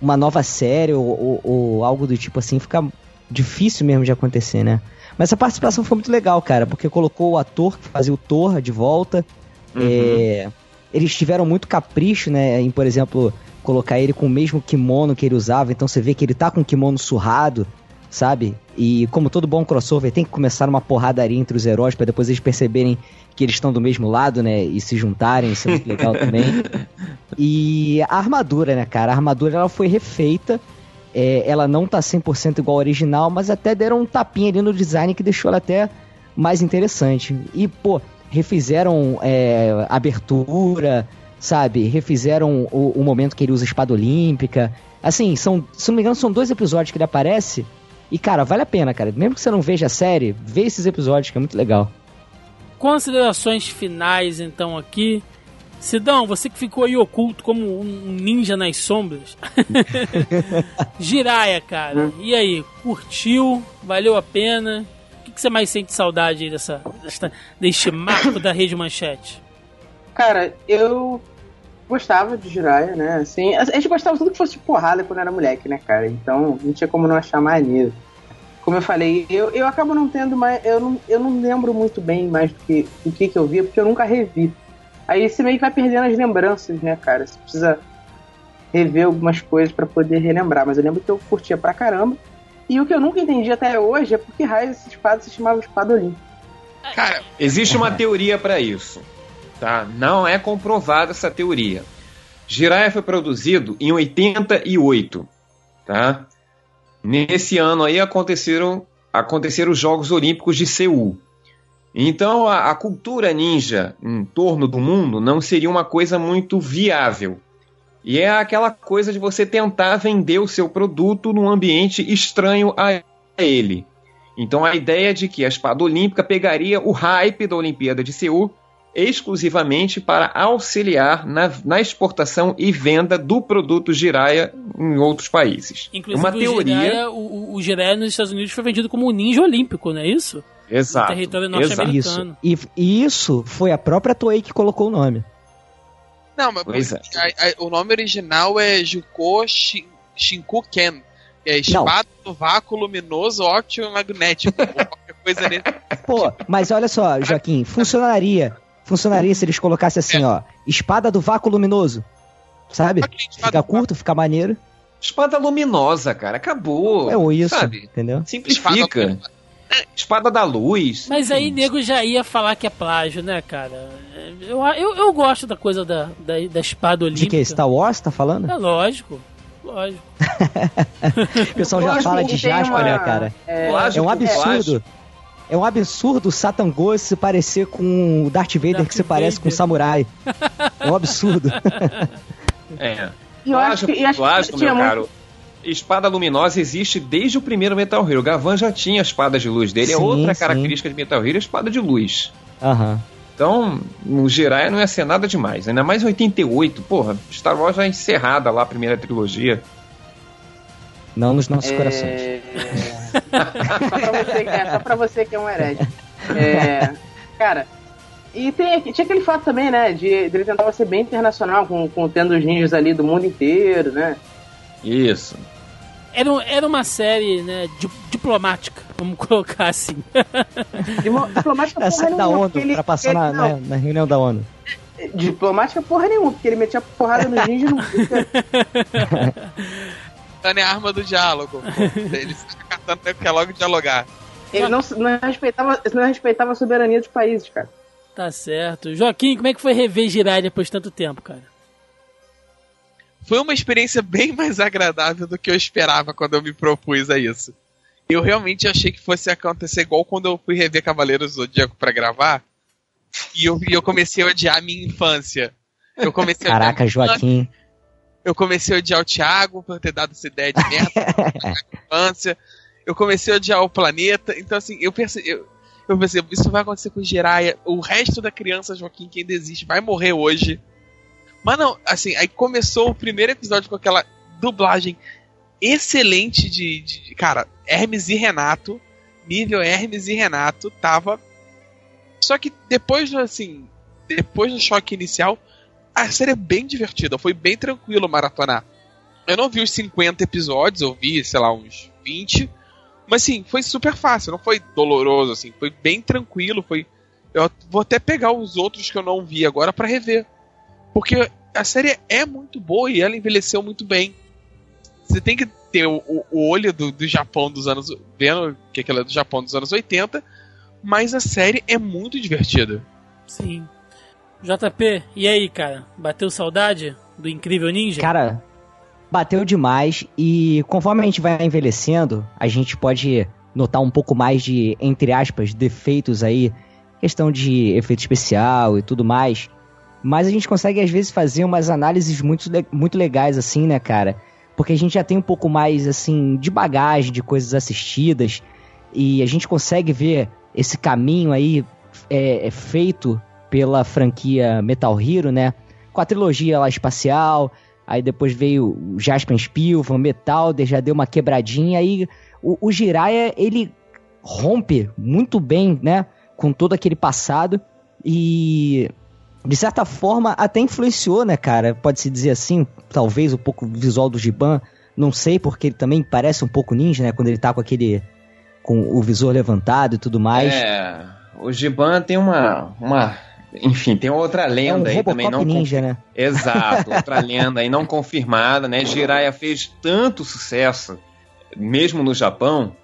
uma nova série ou, ou- ou algo do tipo assim fica difícil mesmo de acontecer, né? Mas essa participação foi muito legal, cara, porque colocou o ator que fazia o Thor de volta. É, eles tiveram muito capricho, né, em, por exemplo, colocar ele com o mesmo kimono que ele usava. Então você vê que ele tá com o kimono surrado, sabe? E como todo bom crossover, tem que começar uma porradaria entre os heróis para depois eles perceberem que eles estão do mesmo lado, né? E se juntarem, isso é muito legal também. E a armadura, né, cara? A armadura ela foi refeita. É, ela não tá 100% igual ao original, mas até deram um tapinha ali no design que deixou ela até mais interessante. E, pô, refizeram é, abertura, sabe? Refizeram o, o momento que ele usa a espada olímpica. Assim, são, se não me engano, são dois episódios que ele aparece. E, cara, vale a pena, cara. Mesmo que você não veja a série, vê esses episódios, que é muito legal.
Considerações finais, então, aqui. Sidão, você que ficou aí oculto como um ninja nas sombras. Jiraya, cara. E aí, curtiu? Valeu a pena? O que, que você mais sente saudade aí dessa, desta, deste marco da Rede Manchete?
Cara, eu gostava de Jiraya, né? Assim, a gente gostava tudo que fosse porrada quando era moleque, né, cara? Então não tinha como não achar maneiro. Como eu falei, eu, eu acabo não tendo mais. Eu não, eu não lembro muito bem mais do que, que, que eu via, porque eu nunca revi. Aí você meio que vai perdendo as lembranças, né, cara? Você precisa rever algumas coisas para poder relembrar. Mas eu lembro que eu curtia pra caramba. E o que eu nunca entendi até hoje é porque raio essa espada se chamava Espada Olímpica.
Cara, existe uma teoria para isso. Tá? Não é comprovada essa teoria. Jiraiya foi produzido em 88, tá? Nesse ano aí aconteceram aconteceram os Jogos Olímpicos de Seul. Então a, a, cultura ninja em torno do mundo não seria uma coisa muito viável. E é aquela coisa de você tentar vender o seu produto num ambiente estranho a ele. Então a ideia de que a espada olímpica pegaria o hype da Olimpíada de Seul exclusivamente para auxiliar na, na exportação e venda do produto Jiraya em outros países.
Inclusive, uma teoria. O Jiraya, o, o Jiraya nos Estados Unidos foi vendido como um ninja olímpico, não é isso?
Exato.
No território norte-americano.
Isso. E, e, isso foi a própria Toei que colocou o nome.
Não, mas pois é. a, a, o nome original é Juko Shin, Shinku Ken. Que é espada do vácuo luminoso óptimo magnético. qualquer coisa nesse.
Pô, mas olha só, Joaquim, funcionaria funcionaria se eles colocassem assim, é. ó, espada do vácuo luminoso. Sabe? Fica curto, fica maneiro.
Espada luminosa, cara, acabou.
É ou isso, sabe? entendeu?
Simplifica. Espada, espada da luz.
Mas aí nego já ia falar que é plágio, né, cara? Eu, eu, eu gosto da coisa da, da, da espada olímpica.
De que? Star Wars tá falando?
É lógico. Lógico.
o pessoal já fala de Jasper, uma... né, cara? É, é um absurdo. É um absurdo o Satan Ghost se parecer com o Darth Vader Darth que se parece Vader. com o Samurai. É um absurdo.
é. Eu, acho que, eu acho que, meu caro, espada luminosa existe desde o primeiro Metal Hero. O Gavan já tinha a espada de luz dele. É sim, é outra sim. característica de Metal Hero, a espada de luz.
Aham.
Então, no Jiraiya não ia ser nada demais. Ainda mais em 88. Porra, Star Wars já é encerrada lá a primeira trilogia.
Não nos nossos é... corações.
só, pra você, é, só pra você que é um herege. É, cara, e tem, tinha aquele fato também, né? De, de ele tentar ser bem internacional, com, com tendo os ninjas ali do mundo inteiro, né?
Isso.
Era, era uma série, né, di, diplomática, vamos colocar assim.
diplomática é, porra da ONU, ele, pra passar ele, na, na, na, reunião da ONU.
Diplomática porra nenhuma, porque ele metia porrada no ninja e não...
é a arma do diálogo. Ele fica catando porque quer logo dialogar.
Ele não, não, respeitava, não respeitava a soberania dos países, cara.
Tá certo. Joaquim, como é que foi rever Jirai depois de tanto tempo, cara?
Foi uma experiência bem mais agradável do que eu esperava quando eu me propus a isso. Eu realmente achei que fosse acontecer igual quando eu fui rever Cavaleiros do Zodíaco pra gravar. E eu, eu comecei a odiar a minha infância. Eu comecei
Caraca, Joaquim.
Eu comecei a odiar o Thiago por ter dado essa ideia de merda na infância. Eu comecei a odiar o planeta. Então, assim, eu pensei. Eu, eu pensei, isso vai acontecer com o Jiraiya. O resto da criança Joaquim que ainda existe vai morrer hoje. Mas não, assim, aí começou o primeiro episódio com aquela dublagem excelente de, de, cara, Hermes e Renato, nível Hermes e Renato, tava. Só que depois, assim, depois do choque inicial, a série é bem divertida, foi bem tranquilo maratonar. Eu não vi os 50 episódios, eu vi, sei lá, uns 20. Mas sim, foi super fácil, não foi doloroso, assim, foi bem tranquilo, foi. Eu vou até pegar os outros que eu não vi agora para rever. Porque a série é muito boa e ela envelheceu muito bem. Você tem que ter o, o olho do, do Japão dos anos. vendo que aquela é do Japão dos anos 80, mas a série é muito divertida.
Sim. JP, e aí, cara? Bateu saudade do Incrível Ninja?
Cara, bateu demais e conforme a gente vai envelhecendo, a gente pode notar um pouco mais de, entre aspas, defeitos aí, questão de efeito especial e tudo mais. Mas a gente consegue às vezes fazer umas análises muito, muito legais assim, né, cara? Porque a gente já tem um pouco mais assim de bagagem de coisas assistidas e a gente consegue ver esse caminho aí é, é feito pela franquia Metal Hero, né? com a trilogia lá espacial, aí depois veio o Jasper Spielvan, Metal, já deu uma quebradinha, aí o, o Jiraiya, ele rompe muito bem, né, com todo aquele passado. E de certa forma até influenciou, né, cara, pode-se dizer assim, talvez um pouco o visual do Giban, não sei, porque ele também parece um pouco ninja, né, quando ele tá com aquele com o visor levantado e tudo mais.
É, o Giban tem uma, uma enfim, tem outra lenda
é um
aí também não
ninja, né?
Exato, outra lenda aí não confirmada, né? Jiraiya fez tanto sucesso, mesmo no Japão,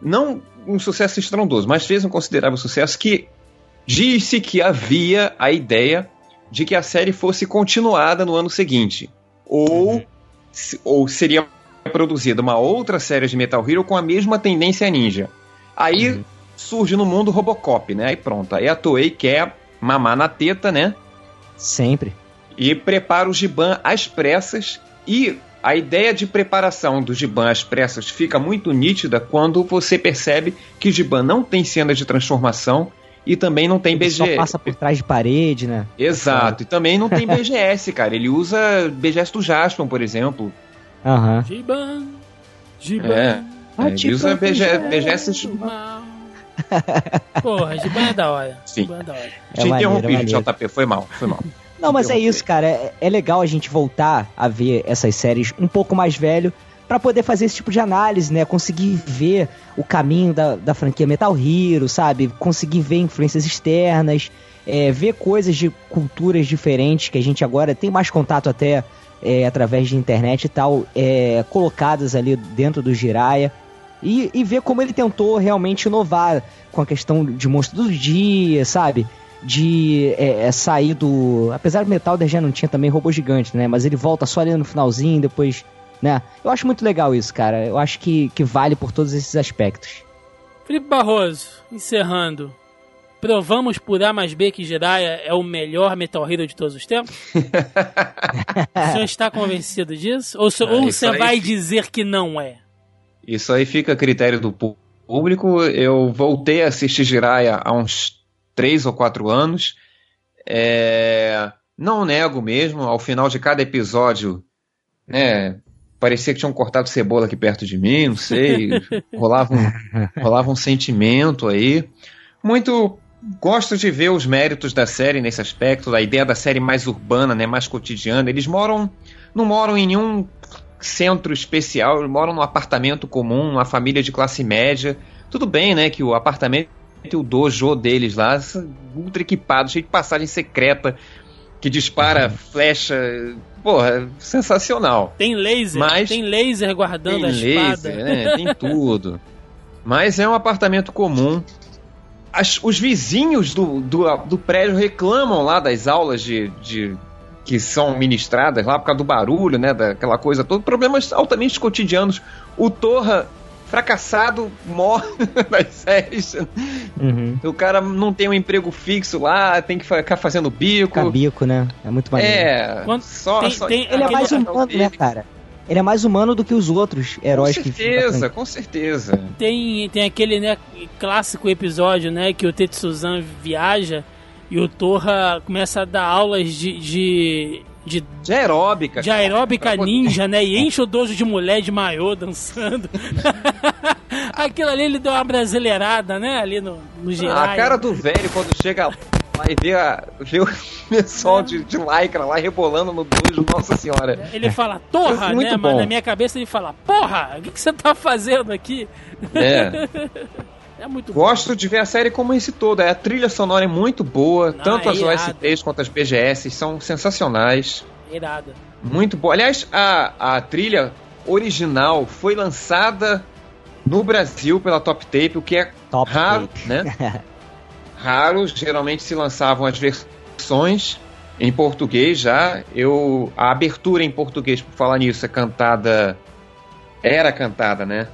não um sucesso estrondoso, mas fez um considerável sucesso que disse que havia a ideia de que a série fosse continuada no ano seguinte, ou uhum. ou seria produzida uma outra série de Metal Hero com a mesma tendência ninja. Aí uhum. surge no mundo Robocop, né? Aí pronto, aí a Toei quer mamar na teta, né?
Sempre.
E prepara o Giban às pressas. E a ideia de preparação do Giban às pressas fica muito nítida quando você percebe que o Giban não tem cena de transformação e também não tem BGS. Só
passa por trás de parede, né?
Exato. E também não tem BGS, cara. Ele usa BGS do Jaspion, por exemplo.
Aham. Uhum.
Giban. Giban.
É. é ele usa BGS, BGS
Porra, Giban é da hora.
Sim.
é da hora.
É Te interrompi, é JP, foi mal, foi mal.
Não, mas é isso, cara. É, é, legal a gente voltar a ver essas séries um pouco mais velho para poder fazer esse tipo de análise, né? Conseguir ver o caminho da, da franquia Metal Hero, sabe? Conseguir ver influências externas, é, ver coisas de culturas diferentes que a gente agora tem mais contato até é, através de internet e tal, é, colocadas ali dentro do Jiraya. E, e ver como ele tentou realmente inovar com a questão de monstro do dia, sabe? De é, é, sair do. Apesar do Metal já não tinha também robô gigante, né? Mas ele volta só ali no finalzinho, depois. Né? Eu acho muito legal isso, cara. Eu acho que, que vale por todos esses aspectos.
Felipe Barroso, encerrando. Provamos por A mais B que Jiraiya é o melhor Metal Hero de todos os tempos? o senhor está convencido disso? Ou, ah, ou você vai dizer que não é?
Isso aí fica a critério do público. Eu voltei a assistir Jiraiya há uns três ou quatro anos. É... Não nego mesmo, ao final de cada episódio, né, parecia que tinham cortado cebola aqui perto de mim, não sei, rolava um, rolava um sentimento aí. Muito gosto de ver os méritos da série nesse aspecto, da ideia da série mais urbana, né, mais cotidiana. Eles moram, não moram em nenhum centro especial, moram num apartamento comum, uma família de classe média. Tudo bem, né, que o apartamento e o dojo deles lá, ultra equipado, cheio de passagem secreta, que dispara uhum. flecha. Porra, sensacional.
Tem laser, Mas, tem laser guardando tem a laser, espada.
Né, tem tudo. Mas é um apartamento comum. As, os vizinhos do, do, do prédio reclamam lá das aulas de, de que são ministradas lá por causa do barulho, né, daquela coisa toda, problemas altamente cotidianos. O Torra fracassado morre nas séries. Uhum. O cara não tem um emprego fixo lá, tem que ficar fazendo bico. Ficar
bico, né? É muito maneiro.
É, Quando, só,
tem,
só
tem, ele é mais humano, né, cara? Ele é mais humano do que os outros heróis
com certeza, que Com certeza,
Tem, tem aquele né, clássico episódio, né, que o Tetsuzan viaja e o Torra começa a dar aulas de, de de,
de aeróbica.
De aeróbica ninja, né? E enche o dojo de mulher de maiô dançando. Aquilo ali ele deu uma brasileirada, né? Ali no, no geral.
A cara do velho quando chega lá e vê, a, vê o pessoal é. de, de lycra lá rebolando no dojo, nossa senhora.
Ele fala, torra, é né? Bom. Mas na minha cabeça ele fala, porra, o que, que você tá fazendo aqui?
É. É muito Gosto bom. de ver a série como esse todo. A trilha sonora é muito boa, Não, tanto é as OSTs quanto as BGS são sensacionais.
Irada.
Muito boa. Aliás, a, a trilha original foi lançada no Brasil pela Top Tape, o que é Top raro, tape. né? raro, geralmente se lançavam as versões em português já. Eu a abertura em português, por falar nisso, é cantada era cantada, né?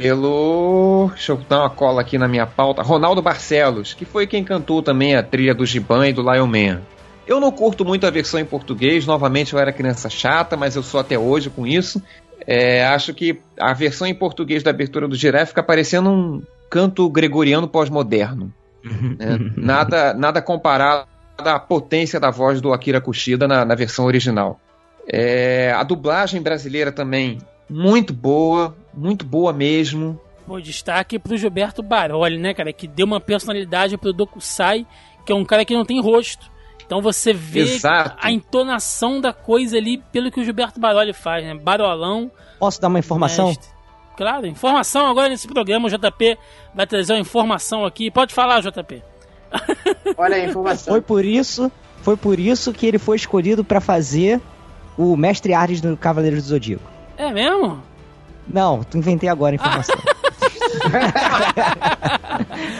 Pelo. Deixa eu dar uma cola aqui na minha pauta. Ronaldo Barcelos, que foi quem cantou também a trilha do Giban e do Lion Man. Eu não curto muito a versão em português, novamente eu era criança chata, mas eu sou até hoje com isso. É, acho que a versão em português da abertura do Giraffe fica parecendo um canto gregoriano pós-moderno. né? nada, nada comparado da potência da voz do Akira Kushida na, na versão original. É, a dublagem brasileira também, muito boa, muito boa mesmo.
Pô, destaque pro Gilberto Baroli, né, cara? Que deu uma personalidade pro Dokusai, que é um cara que não tem rosto. Então você vê
Exato.
a entonação da coisa ali pelo que o Gilberto Baroli faz, né? Barolão.
Posso dar uma informação?
mestre. Claro, informação agora nesse programa. O JP vai trazer uma informação aqui. Pode falar, JP.
Olha a informação.
Foi por isso, foi por isso que ele foi escolhido pra fazer o Mestre Ardes do Cavaleiro do Zodíaco.
É mesmo?
Não, tu inventei agora a informação.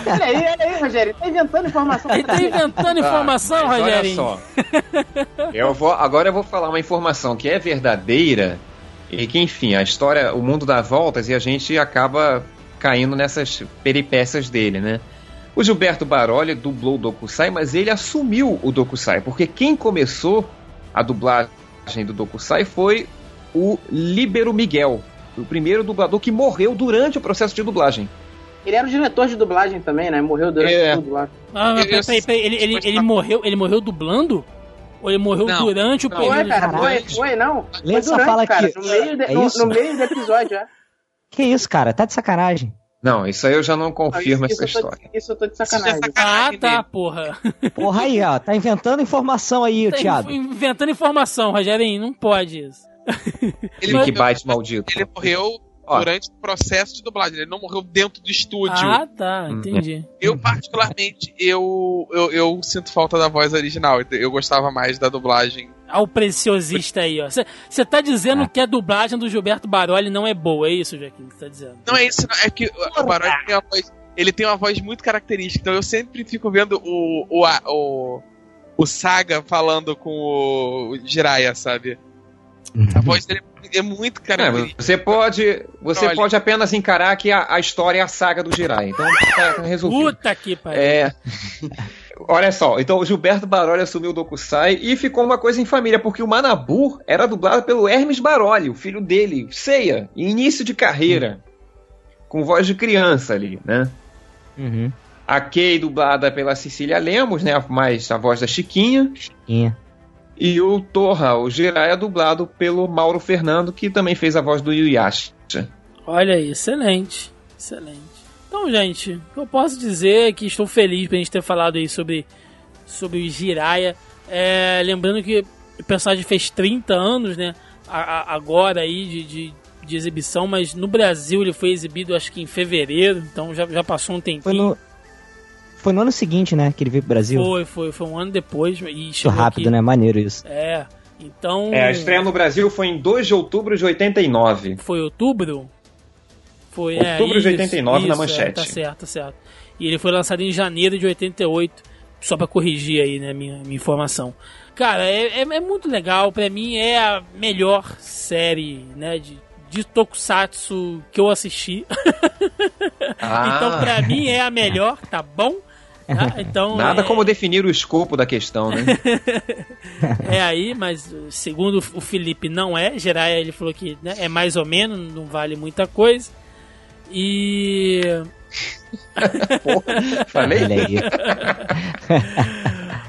Olha aí, olha aí, Rogério. Tá inventando informação.
Ele tá inventando informação,
Tá, mas olha só. Eu vou, agora eu vou falar uma informação que é verdadeira e que, enfim, a história, o mundo dá voltas e a gente acaba caindo nessas peripécias dele, né? O Gilberto Baroli dublou o Dokusai, mas ele assumiu o Dokusai, porque quem começou a dublagem do Dokusai foi o Líbero Miguel, o primeiro dublador que morreu durante o processo de dublagem.
Ele era o diretor de dublagem também, né? Morreu durante
É.
tudo lá.
Ah, mas peraí, peraí, ele, ele, ele morreu, ele morreu dublando? Ou ele morreu
Não,
durante o
não.
período
Foi, cara,
dublagem?
foi, foi, não.
Lê
Foi
só
durante,
fala
cara,
que-
no meio, de-
é
no-
isso?
no meio do episódio, é.
que isso, cara? Tá de sacanagem.
Não, isso aí eu já não confirmo
isso,
essa
tô,
história.
isso eu tô de
Isso já é
sacanagem.
Ah,
sacanagem
tá,
dele.
porra.
Porra aí, ó. Tá inventando informação aí,
Tá
Thiago.
inventando informação, Rogerinho. Não pode isso.
Ele,
Clickbait maldito.
ele morreu
Ó.
durante o processo de dublagem. Ele não morreu dentro do estúdio.
Ah, tá.
Hum.
Entendi.
Eu, particularmente, eu, eu, eu sinto falta da voz original. Eu gostava mais da dublagem.
Olha o preciosista aí, ó. Você tá dizendo
É.
que a dublagem do Gilberto Baroli não é boa, é isso, Joaquim, que você tá dizendo?
Não é isso, não. É que o Barões tem uma voz. Ele tem uma voz muito característica. Então eu sempre fico vendo o. o, a- o, o Saga falando com o Jiraiya, sabe? A voz dele é muito
É,
característica.
você pode, você
Olha.
pode apenas encarar que a, a história é a saga do Jirai. Então tá resolvido.
Puta que pariu.
É. Olha só, então o Gilberto Baroli assumiu o Dokusai e ficou uma coisa em família, porque o Manabu era dublado pelo Hermes Baroli, o filho dele, Ceia, início de carreira, com voz de criança ali, né?
Uhum.
A Kay dublada pela Cecília Lemos, né? Mais a voz da Chiquinha.
Tinha.
E o Torra, o Jiraiya, dublado pelo Mauro Fernando, que também fez a voz do Yuyasha.
Olha aí, excelente. Excelente. Então, gente, o que eu posso dizer é que estou feliz pra gente ter falado aí sobre, sobre o Jiraya. É, lembrando que o personagem fez 30 anos, né? a- a- agora aí de, de, de exibição, mas no Brasil ele foi exibido acho que em fevereiro, então já, já passou um tempinho.
Foi no. Foi no ano seguinte, né? Que ele veio pro Brasil.
Foi, foi, foi um ano depois e
Muito
chegou
rápido,
aqui.
né? Maneiro isso.
É, então...
É, a estreia no Brasil foi em 2 de outubro de 89.
Foi outubro? Foi,
Outubro
é,
de 89 na
é,
manchete.
tá certo, tá certo. E ele foi lançado em janeiro de 88, só pra corrigir aí, né, minha, minha informação. Cara, é, é, é muito legal, pra mim é a melhor série, né, de, de Tokusatsu que eu assisti.
Ah,
Então pra mim é a melhor, tá bom? Tá? Então,
nada
é,
como definir o escopo da questão, né?
É aí, mas segundo o Felipe não é. Jiraiya ele falou que né, é mais ou menos, não vale muita coisa. E
Falei?
Olha aí.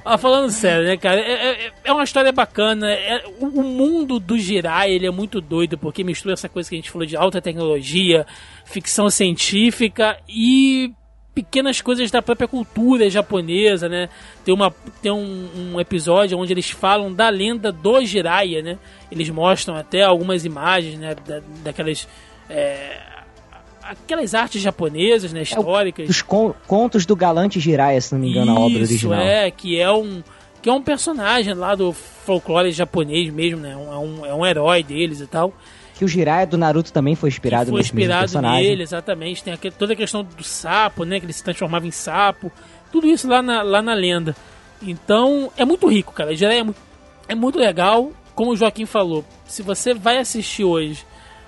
Ah, falando sério, né, cara? É, é- é uma história bacana. É- o, o mundo do Jirai, ele é muito doido, porque mistura essa coisa que a gente falou de alta tecnologia, ficção científica e pequenas coisas da própria cultura japonesa, né? Tem, uma, tem um, um episódio onde eles falam da lenda do Jiraiya, né? Eles mostram até algumas imagens, né? Da, daquelas... é, aquelas artes japonesas, né? Históricas.
Os con- contos do Galante Jiraiya, se não me engano, a obra
Isso,
original.
é, que é um que é um personagem lá do folclore japonês mesmo, né? É um, é um herói deles e tal.
Que o Jiraiya do Naruto também foi inspirado
foi
nesse mesmo
inspirado
personagem.
nele, exatamente. Tem aquele, toda a questão do sapo, né? Que ele se transformava em sapo. Tudo isso lá na, lá na lenda. Então, é muito rico, cara. Já é, mu- é muito legal. Como o Joaquim falou, se você vai assistir hoje,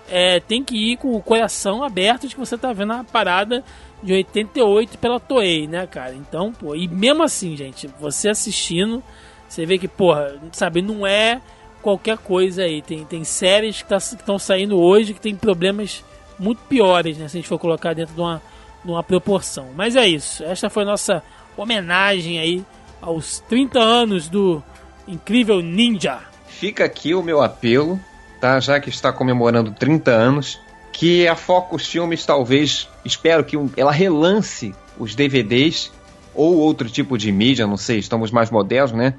é, tem que ir com o coração aberto de que você tá vendo a parada de 88 pela Toei, né, cara? Então, pô, e mesmo assim, gente, você assistindo, você vê que, porra, sabe, não é qualquer coisa aí. Tem, tem séries que estão saindo hoje que tem problemas muito piores, né? Se a gente for colocar dentro de uma, de uma proporção. Mas é isso. Esta foi nossa homenagem aí aos 30 anos do incrível Ninja.
Fica aqui o meu apelo, tá? Já que está comemorando 30 anos, que a Focus Filmes talvez, espero que ela relance os DVDs ou outro tipo de mídia, não sei, estamos mais modernos, né?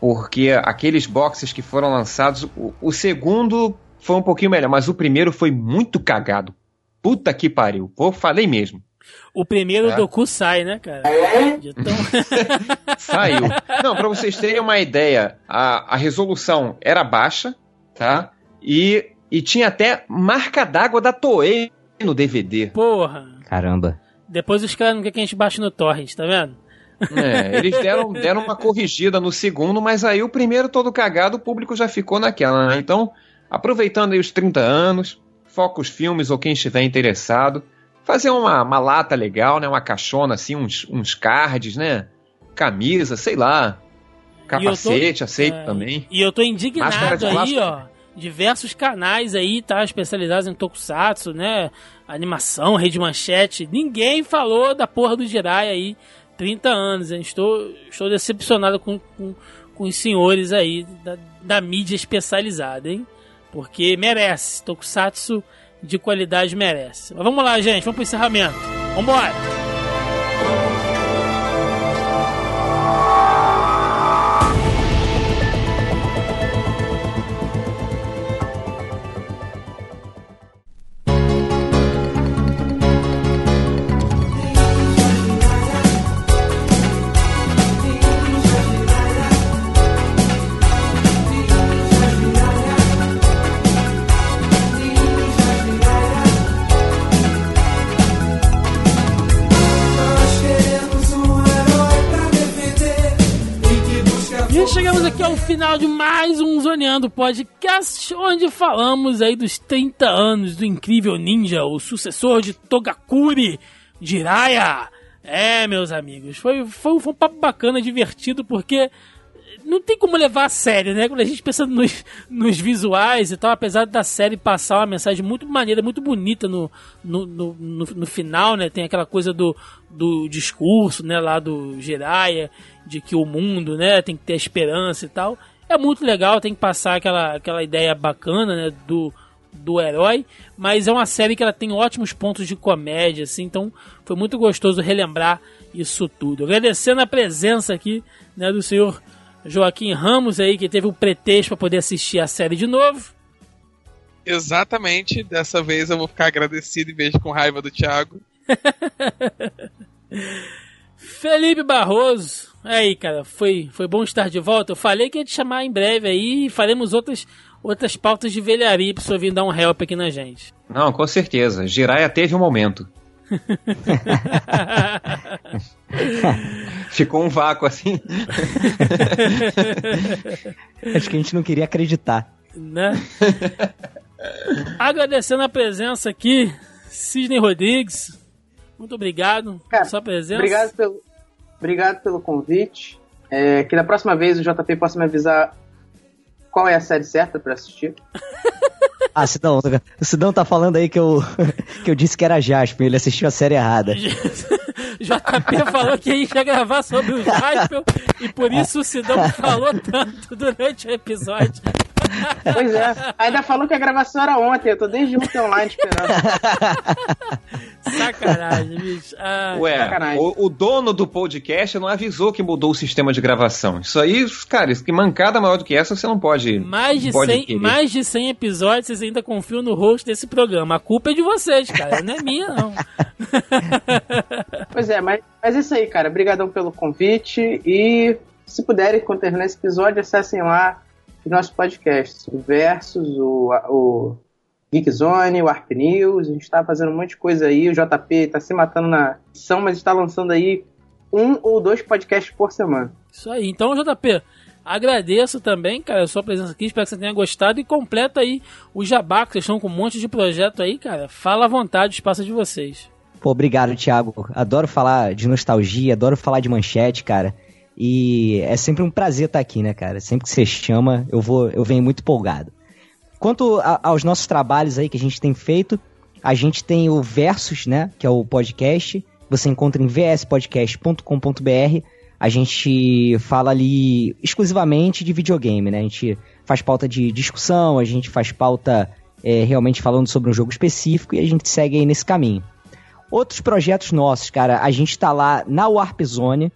Porque aqueles boxes que foram lançados, o, o segundo foi um pouquinho melhor, mas o primeiro foi muito cagado. Puta que pariu. Pô, falei mesmo.
O primeiro é. do cu sai, né, cara?
Tão... Saiu. Não, pra vocês terem uma ideia, a, a resolução era baixa, tá? E, e tinha até marca d'água da Toei no DVD.
Porra.
Caramba.
Depois os caras não querem que a gente baixe no torrent, tá vendo?
É, eles deram, deram uma corrigida no segundo, mas aí o primeiro todo cagado, o público já ficou naquela, né? Então, aproveitando aí os 30 anos, foca os filmes ou quem estiver interessado, fazer uma, uma lata legal, né? Uma caixona assim, uns, uns cards, né? Camisa, sei lá. Capacete, tô, aceito é, também.
E eu tô indignado aí, ó. Diversos canais aí, tá? Especializados em Tokusatsu, né? Animação, rede manchete. Ninguém falou da porra do Jirai aí. 30 anos. Hein? Estou, estou decepcionado com, com, com os senhores aí da, da mídia especializada, hein? Porque merece. Tokusatsu de qualidade merece. Mas vamos lá, gente. Vamos pro encerramento. Vambora! Final de mais um Zoneando Podcast, onde falamos aí dos 30 anos do incrível ninja, o sucessor de Togakuri Jiraiya. É, meus amigos, foi, foi, foi um papo bacana, divertido, porque não tem como levar a sério, né? Quando a gente pensa nos, nos visuais e tal, apesar da série passar uma mensagem muito maneira, muito bonita no, no, no, no, no final, né? Tem aquela coisa do, do discurso, né? Lá do Jiraiya, de que o mundo, né? Tem que ter esperança e tal. É muito legal, tem que passar aquela, aquela ideia bacana, né? Do, do herói, mas é uma série que ela tem ótimos pontos de comédia, assim, então foi muito gostoso relembrar isso tudo. Agradecendo a presença aqui né, do senhor Joaquim Ramos aí, que teve o um pretexto para poder assistir a série de novo.
Exatamente, dessa vez eu vou ficar agradecido em vez de com raiva do Thiago.
Felipe Barroso, aí cara, foi, foi bom estar de volta. Eu falei que ia te chamar em breve aí e faremos outras, outras pautas de velharia pra você vir dar um help aqui na gente.
Não, com certeza. Jiraya teve um momento. Ficou um vácuo assim.
Acho que a gente não queria acreditar.
Né? Agradecendo a presença aqui, Sidney Rodrigues. Muito obrigado
Cara,
pela sua presença.
Obrigado pelo, obrigado pelo convite. É, que da próxima vez o JP possa me avisar qual é a série certa para assistir.
Ah, Sidão, o Sidão tá falando aí que eu, que eu disse que era Jasper, ele assistiu a série errada.
JP falou que ia gravar sobre o Jasper e por isso o Sidão falou tanto durante o episódio.
Pois é. Ainda falou que a gravação era ontem. Eu tô desde ontem online esperando.
Sacanagem, bicho. Ah,
Ué, sacanagem. O, o, dono do podcast não avisou que mudou o sistema de gravação. Isso aí, cara, que mancada maior do que essa, você não pode.
Mais de, pode 100, mais de 100 episódios, vocês ainda confiam no host desse programa. A culpa é de vocês, cara. Não é minha, não.
pois é, mas, mas é isso aí, cara. Obrigadão pelo convite. E se puderem, quando terminar esse episódio, acessem lá os nossos podcasts, o Versus, o, o Geekzone, o Warp News, a gente está fazendo um monte de coisa aí, o JP está se matando na edição, mas está lançando aí um ou dois podcasts por semana.
Isso aí, então JP, agradeço também, cara, a sua presença aqui, espero que você tenha gostado e completa aí o jabá, que vocês estão com um monte de projeto aí, cara, fala à vontade, o espaço é de vocês.
Pô, obrigado, Thiago. Adoro falar de nostalgia, adoro falar de manchete, cara. E é sempre um prazer estar aqui, né, cara? Sempre que você chama, eu vou, eu venho muito empolgado. Quanto a, aos nossos trabalhos aí que a gente tem feito, a gente tem o Versus, né, que é o podcast. Você encontra em vspodcast.com.br. a gente fala ali exclusivamente de videogame, né? A gente faz pauta de discussão, a gente faz pauta é, realmente falando sobre um jogo específico e a gente segue aí nesse caminho. Outros projetos nossos, cara, a gente tá lá na Warp Zone.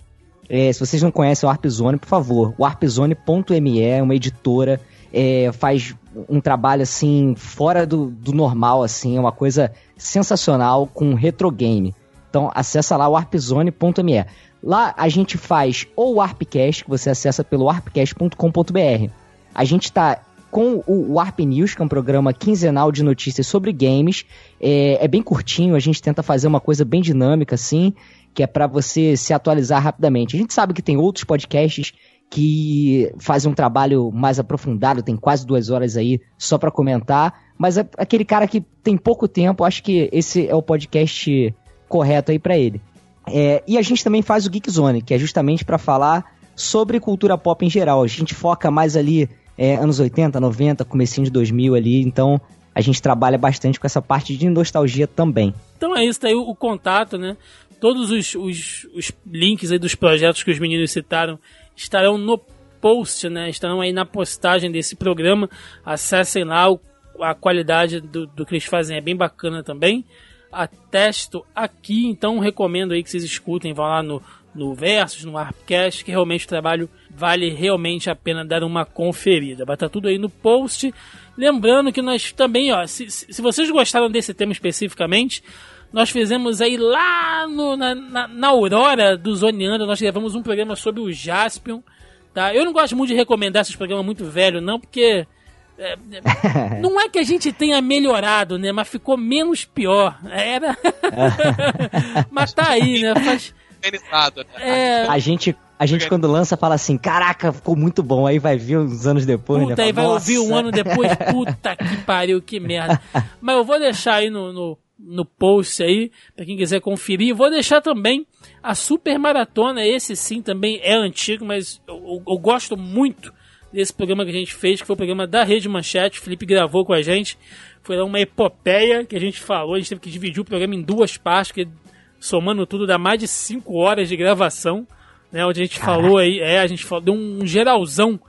É, se vocês não conhecem o Warp Zone, por favor, warpzone.me é uma editora, é, faz um trabalho assim fora do, do normal, assim, é uma coisa sensacional com retro game. Então acessa lá warpzone.me. Lá a gente faz o Warpcast, que você acessa pelo warpcast.com.br. A gente está com o Warp News, que é um programa quinzenal de notícias sobre games. É, é bem curtinho, a gente tenta fazer uma coisa bem dinâmica, assim, que é para você se atualizar rapidamente. A gente sabe que tem outros podcasts que fazem um trabalho mais aprofundado, tem quase duas horas aí só para comentar, mas é aquele cara que tem pouco tempo, acho que esse é o podcast correto aí para ele. É, e a gente também faz o Geek Zone, que é justamente para falar sobre cultura pop em geral. A gente foca mais ali é, anos 80, 90, comecinho de 2000 ali, então a gente trabalha bastante com essa parte de nostalgia também.
Então é isso, daí o, o contato, né? Todos os, os, os, links aí dos projetos que os meninos citaram estarão no post, né? Estarão aí na postagem desse programa. Acessem lá, o, a qualidade do, do que eles fazem é bem bacana também atesto aqui, então recomendo aí que vocês escutem, vão lá no, no Versus, no Arpcast, que realmente o trabalho vale realmente a pena dar uma conferida. Vai estar tudo aí no post. Lembrando que nós também, ó, se, se vocês gostaram desse tema especificamente, nós fizemos aí lá no, na, na, na Aurora do Zoneando, nós gravamos um programa sobre o Jaspion, tá? Eu não gosto muito de recomendar esses programas muito velhos, não, porque é, não é que a gente tenha melhorado, né? Mas ficou menos pior. Era. mas tá aí, né? Faz...
É... A gente a gente quando lança fala assim, caraca, ficou muito bom. Aí vai vir uns anos depois,
puta,
né?
aí vai ouvir um ano depois, puta que pariu, que merda. Mas eu vou deixar aí no, no, no post aí, pra quem quiser conferir. Vou deixar também a Super Maratona, esse sim também é antigo, mas eu, eu, eu gosto muito desse programa que a gente fez, que foi o programa da Rede Manchete. O Felipe gravou com a gente. Foi uma epopeia que a gente falou. A gente teve que dividir o programa em duas partes, que somando tudo dá mais de 5 horas de gravação. Né, onde a gente Caraca. falou aí, é, a gente falou, deu um geralzão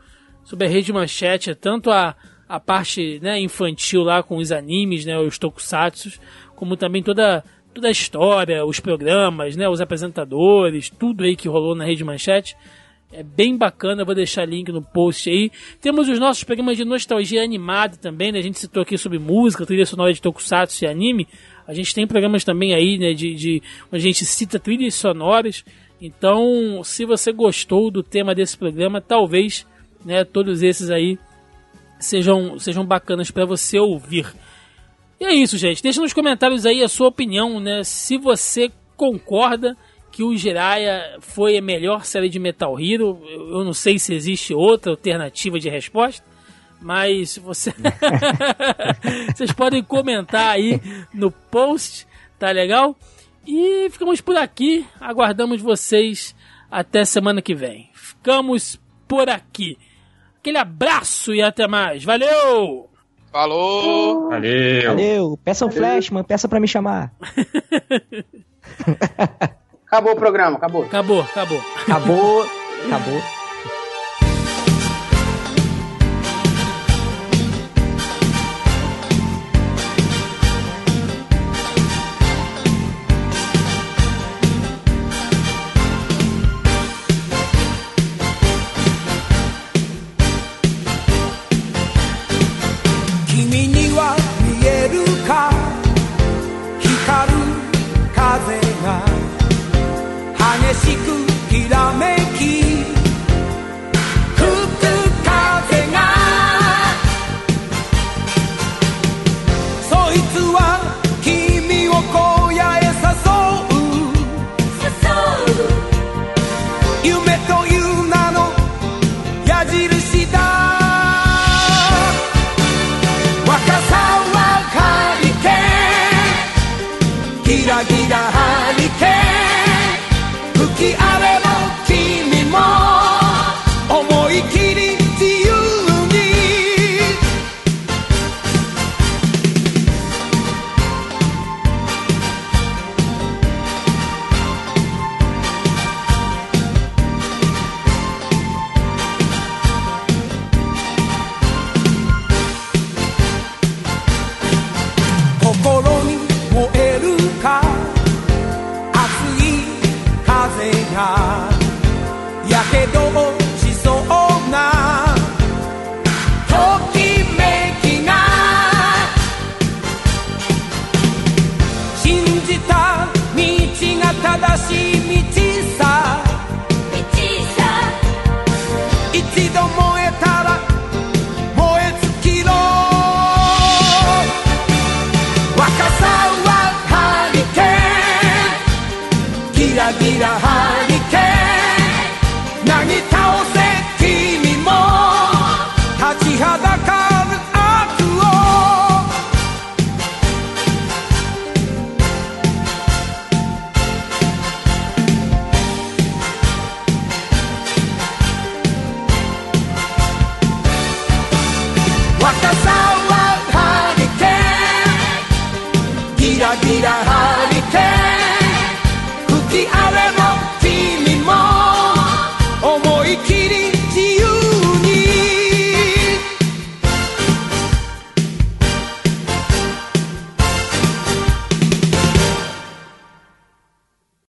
sobre a Rede Manchete, tanto a, a parte né, infantil lá com os animes, né, os tokusatsu, como também toda, toda a história, os programas, né, os apresentadores, tudo aí que rolou na Rede Manchete. É bem bacana, vou deixar link no post aí. Temos os nossos programas de nostalgia animada também, né? A gente citou aqui sobre música, trilha sonora de tokusatsu e anime. A gente tem programas também aí, né, de, de onde a gente cita trilhas sonoras. Então, se você gostou do tema desse programa, talvez, né, todos esses aí sejam, sejam bacanas para você ouvir. E é isso, gente. Deixa nos comentários aí a sua opinião, né? Se você concorda que o Jiraiya foi a melhor série de Metal Hero. Eu não sei se existe outra alternativa de resposta, mas você vocês podem comentar aí no post, tá legal? E ficamos por aqui, aguardamos vocês até semana que vem. Ficamos por aqui. Aquele abraço e até mais. Valeu!
Falou!
Valeu!
Valeu! Peça um flash, mano, peça pra me chamar.
Acabou o programa, acabou.
Acabou, acabou.
Acabou, acabou.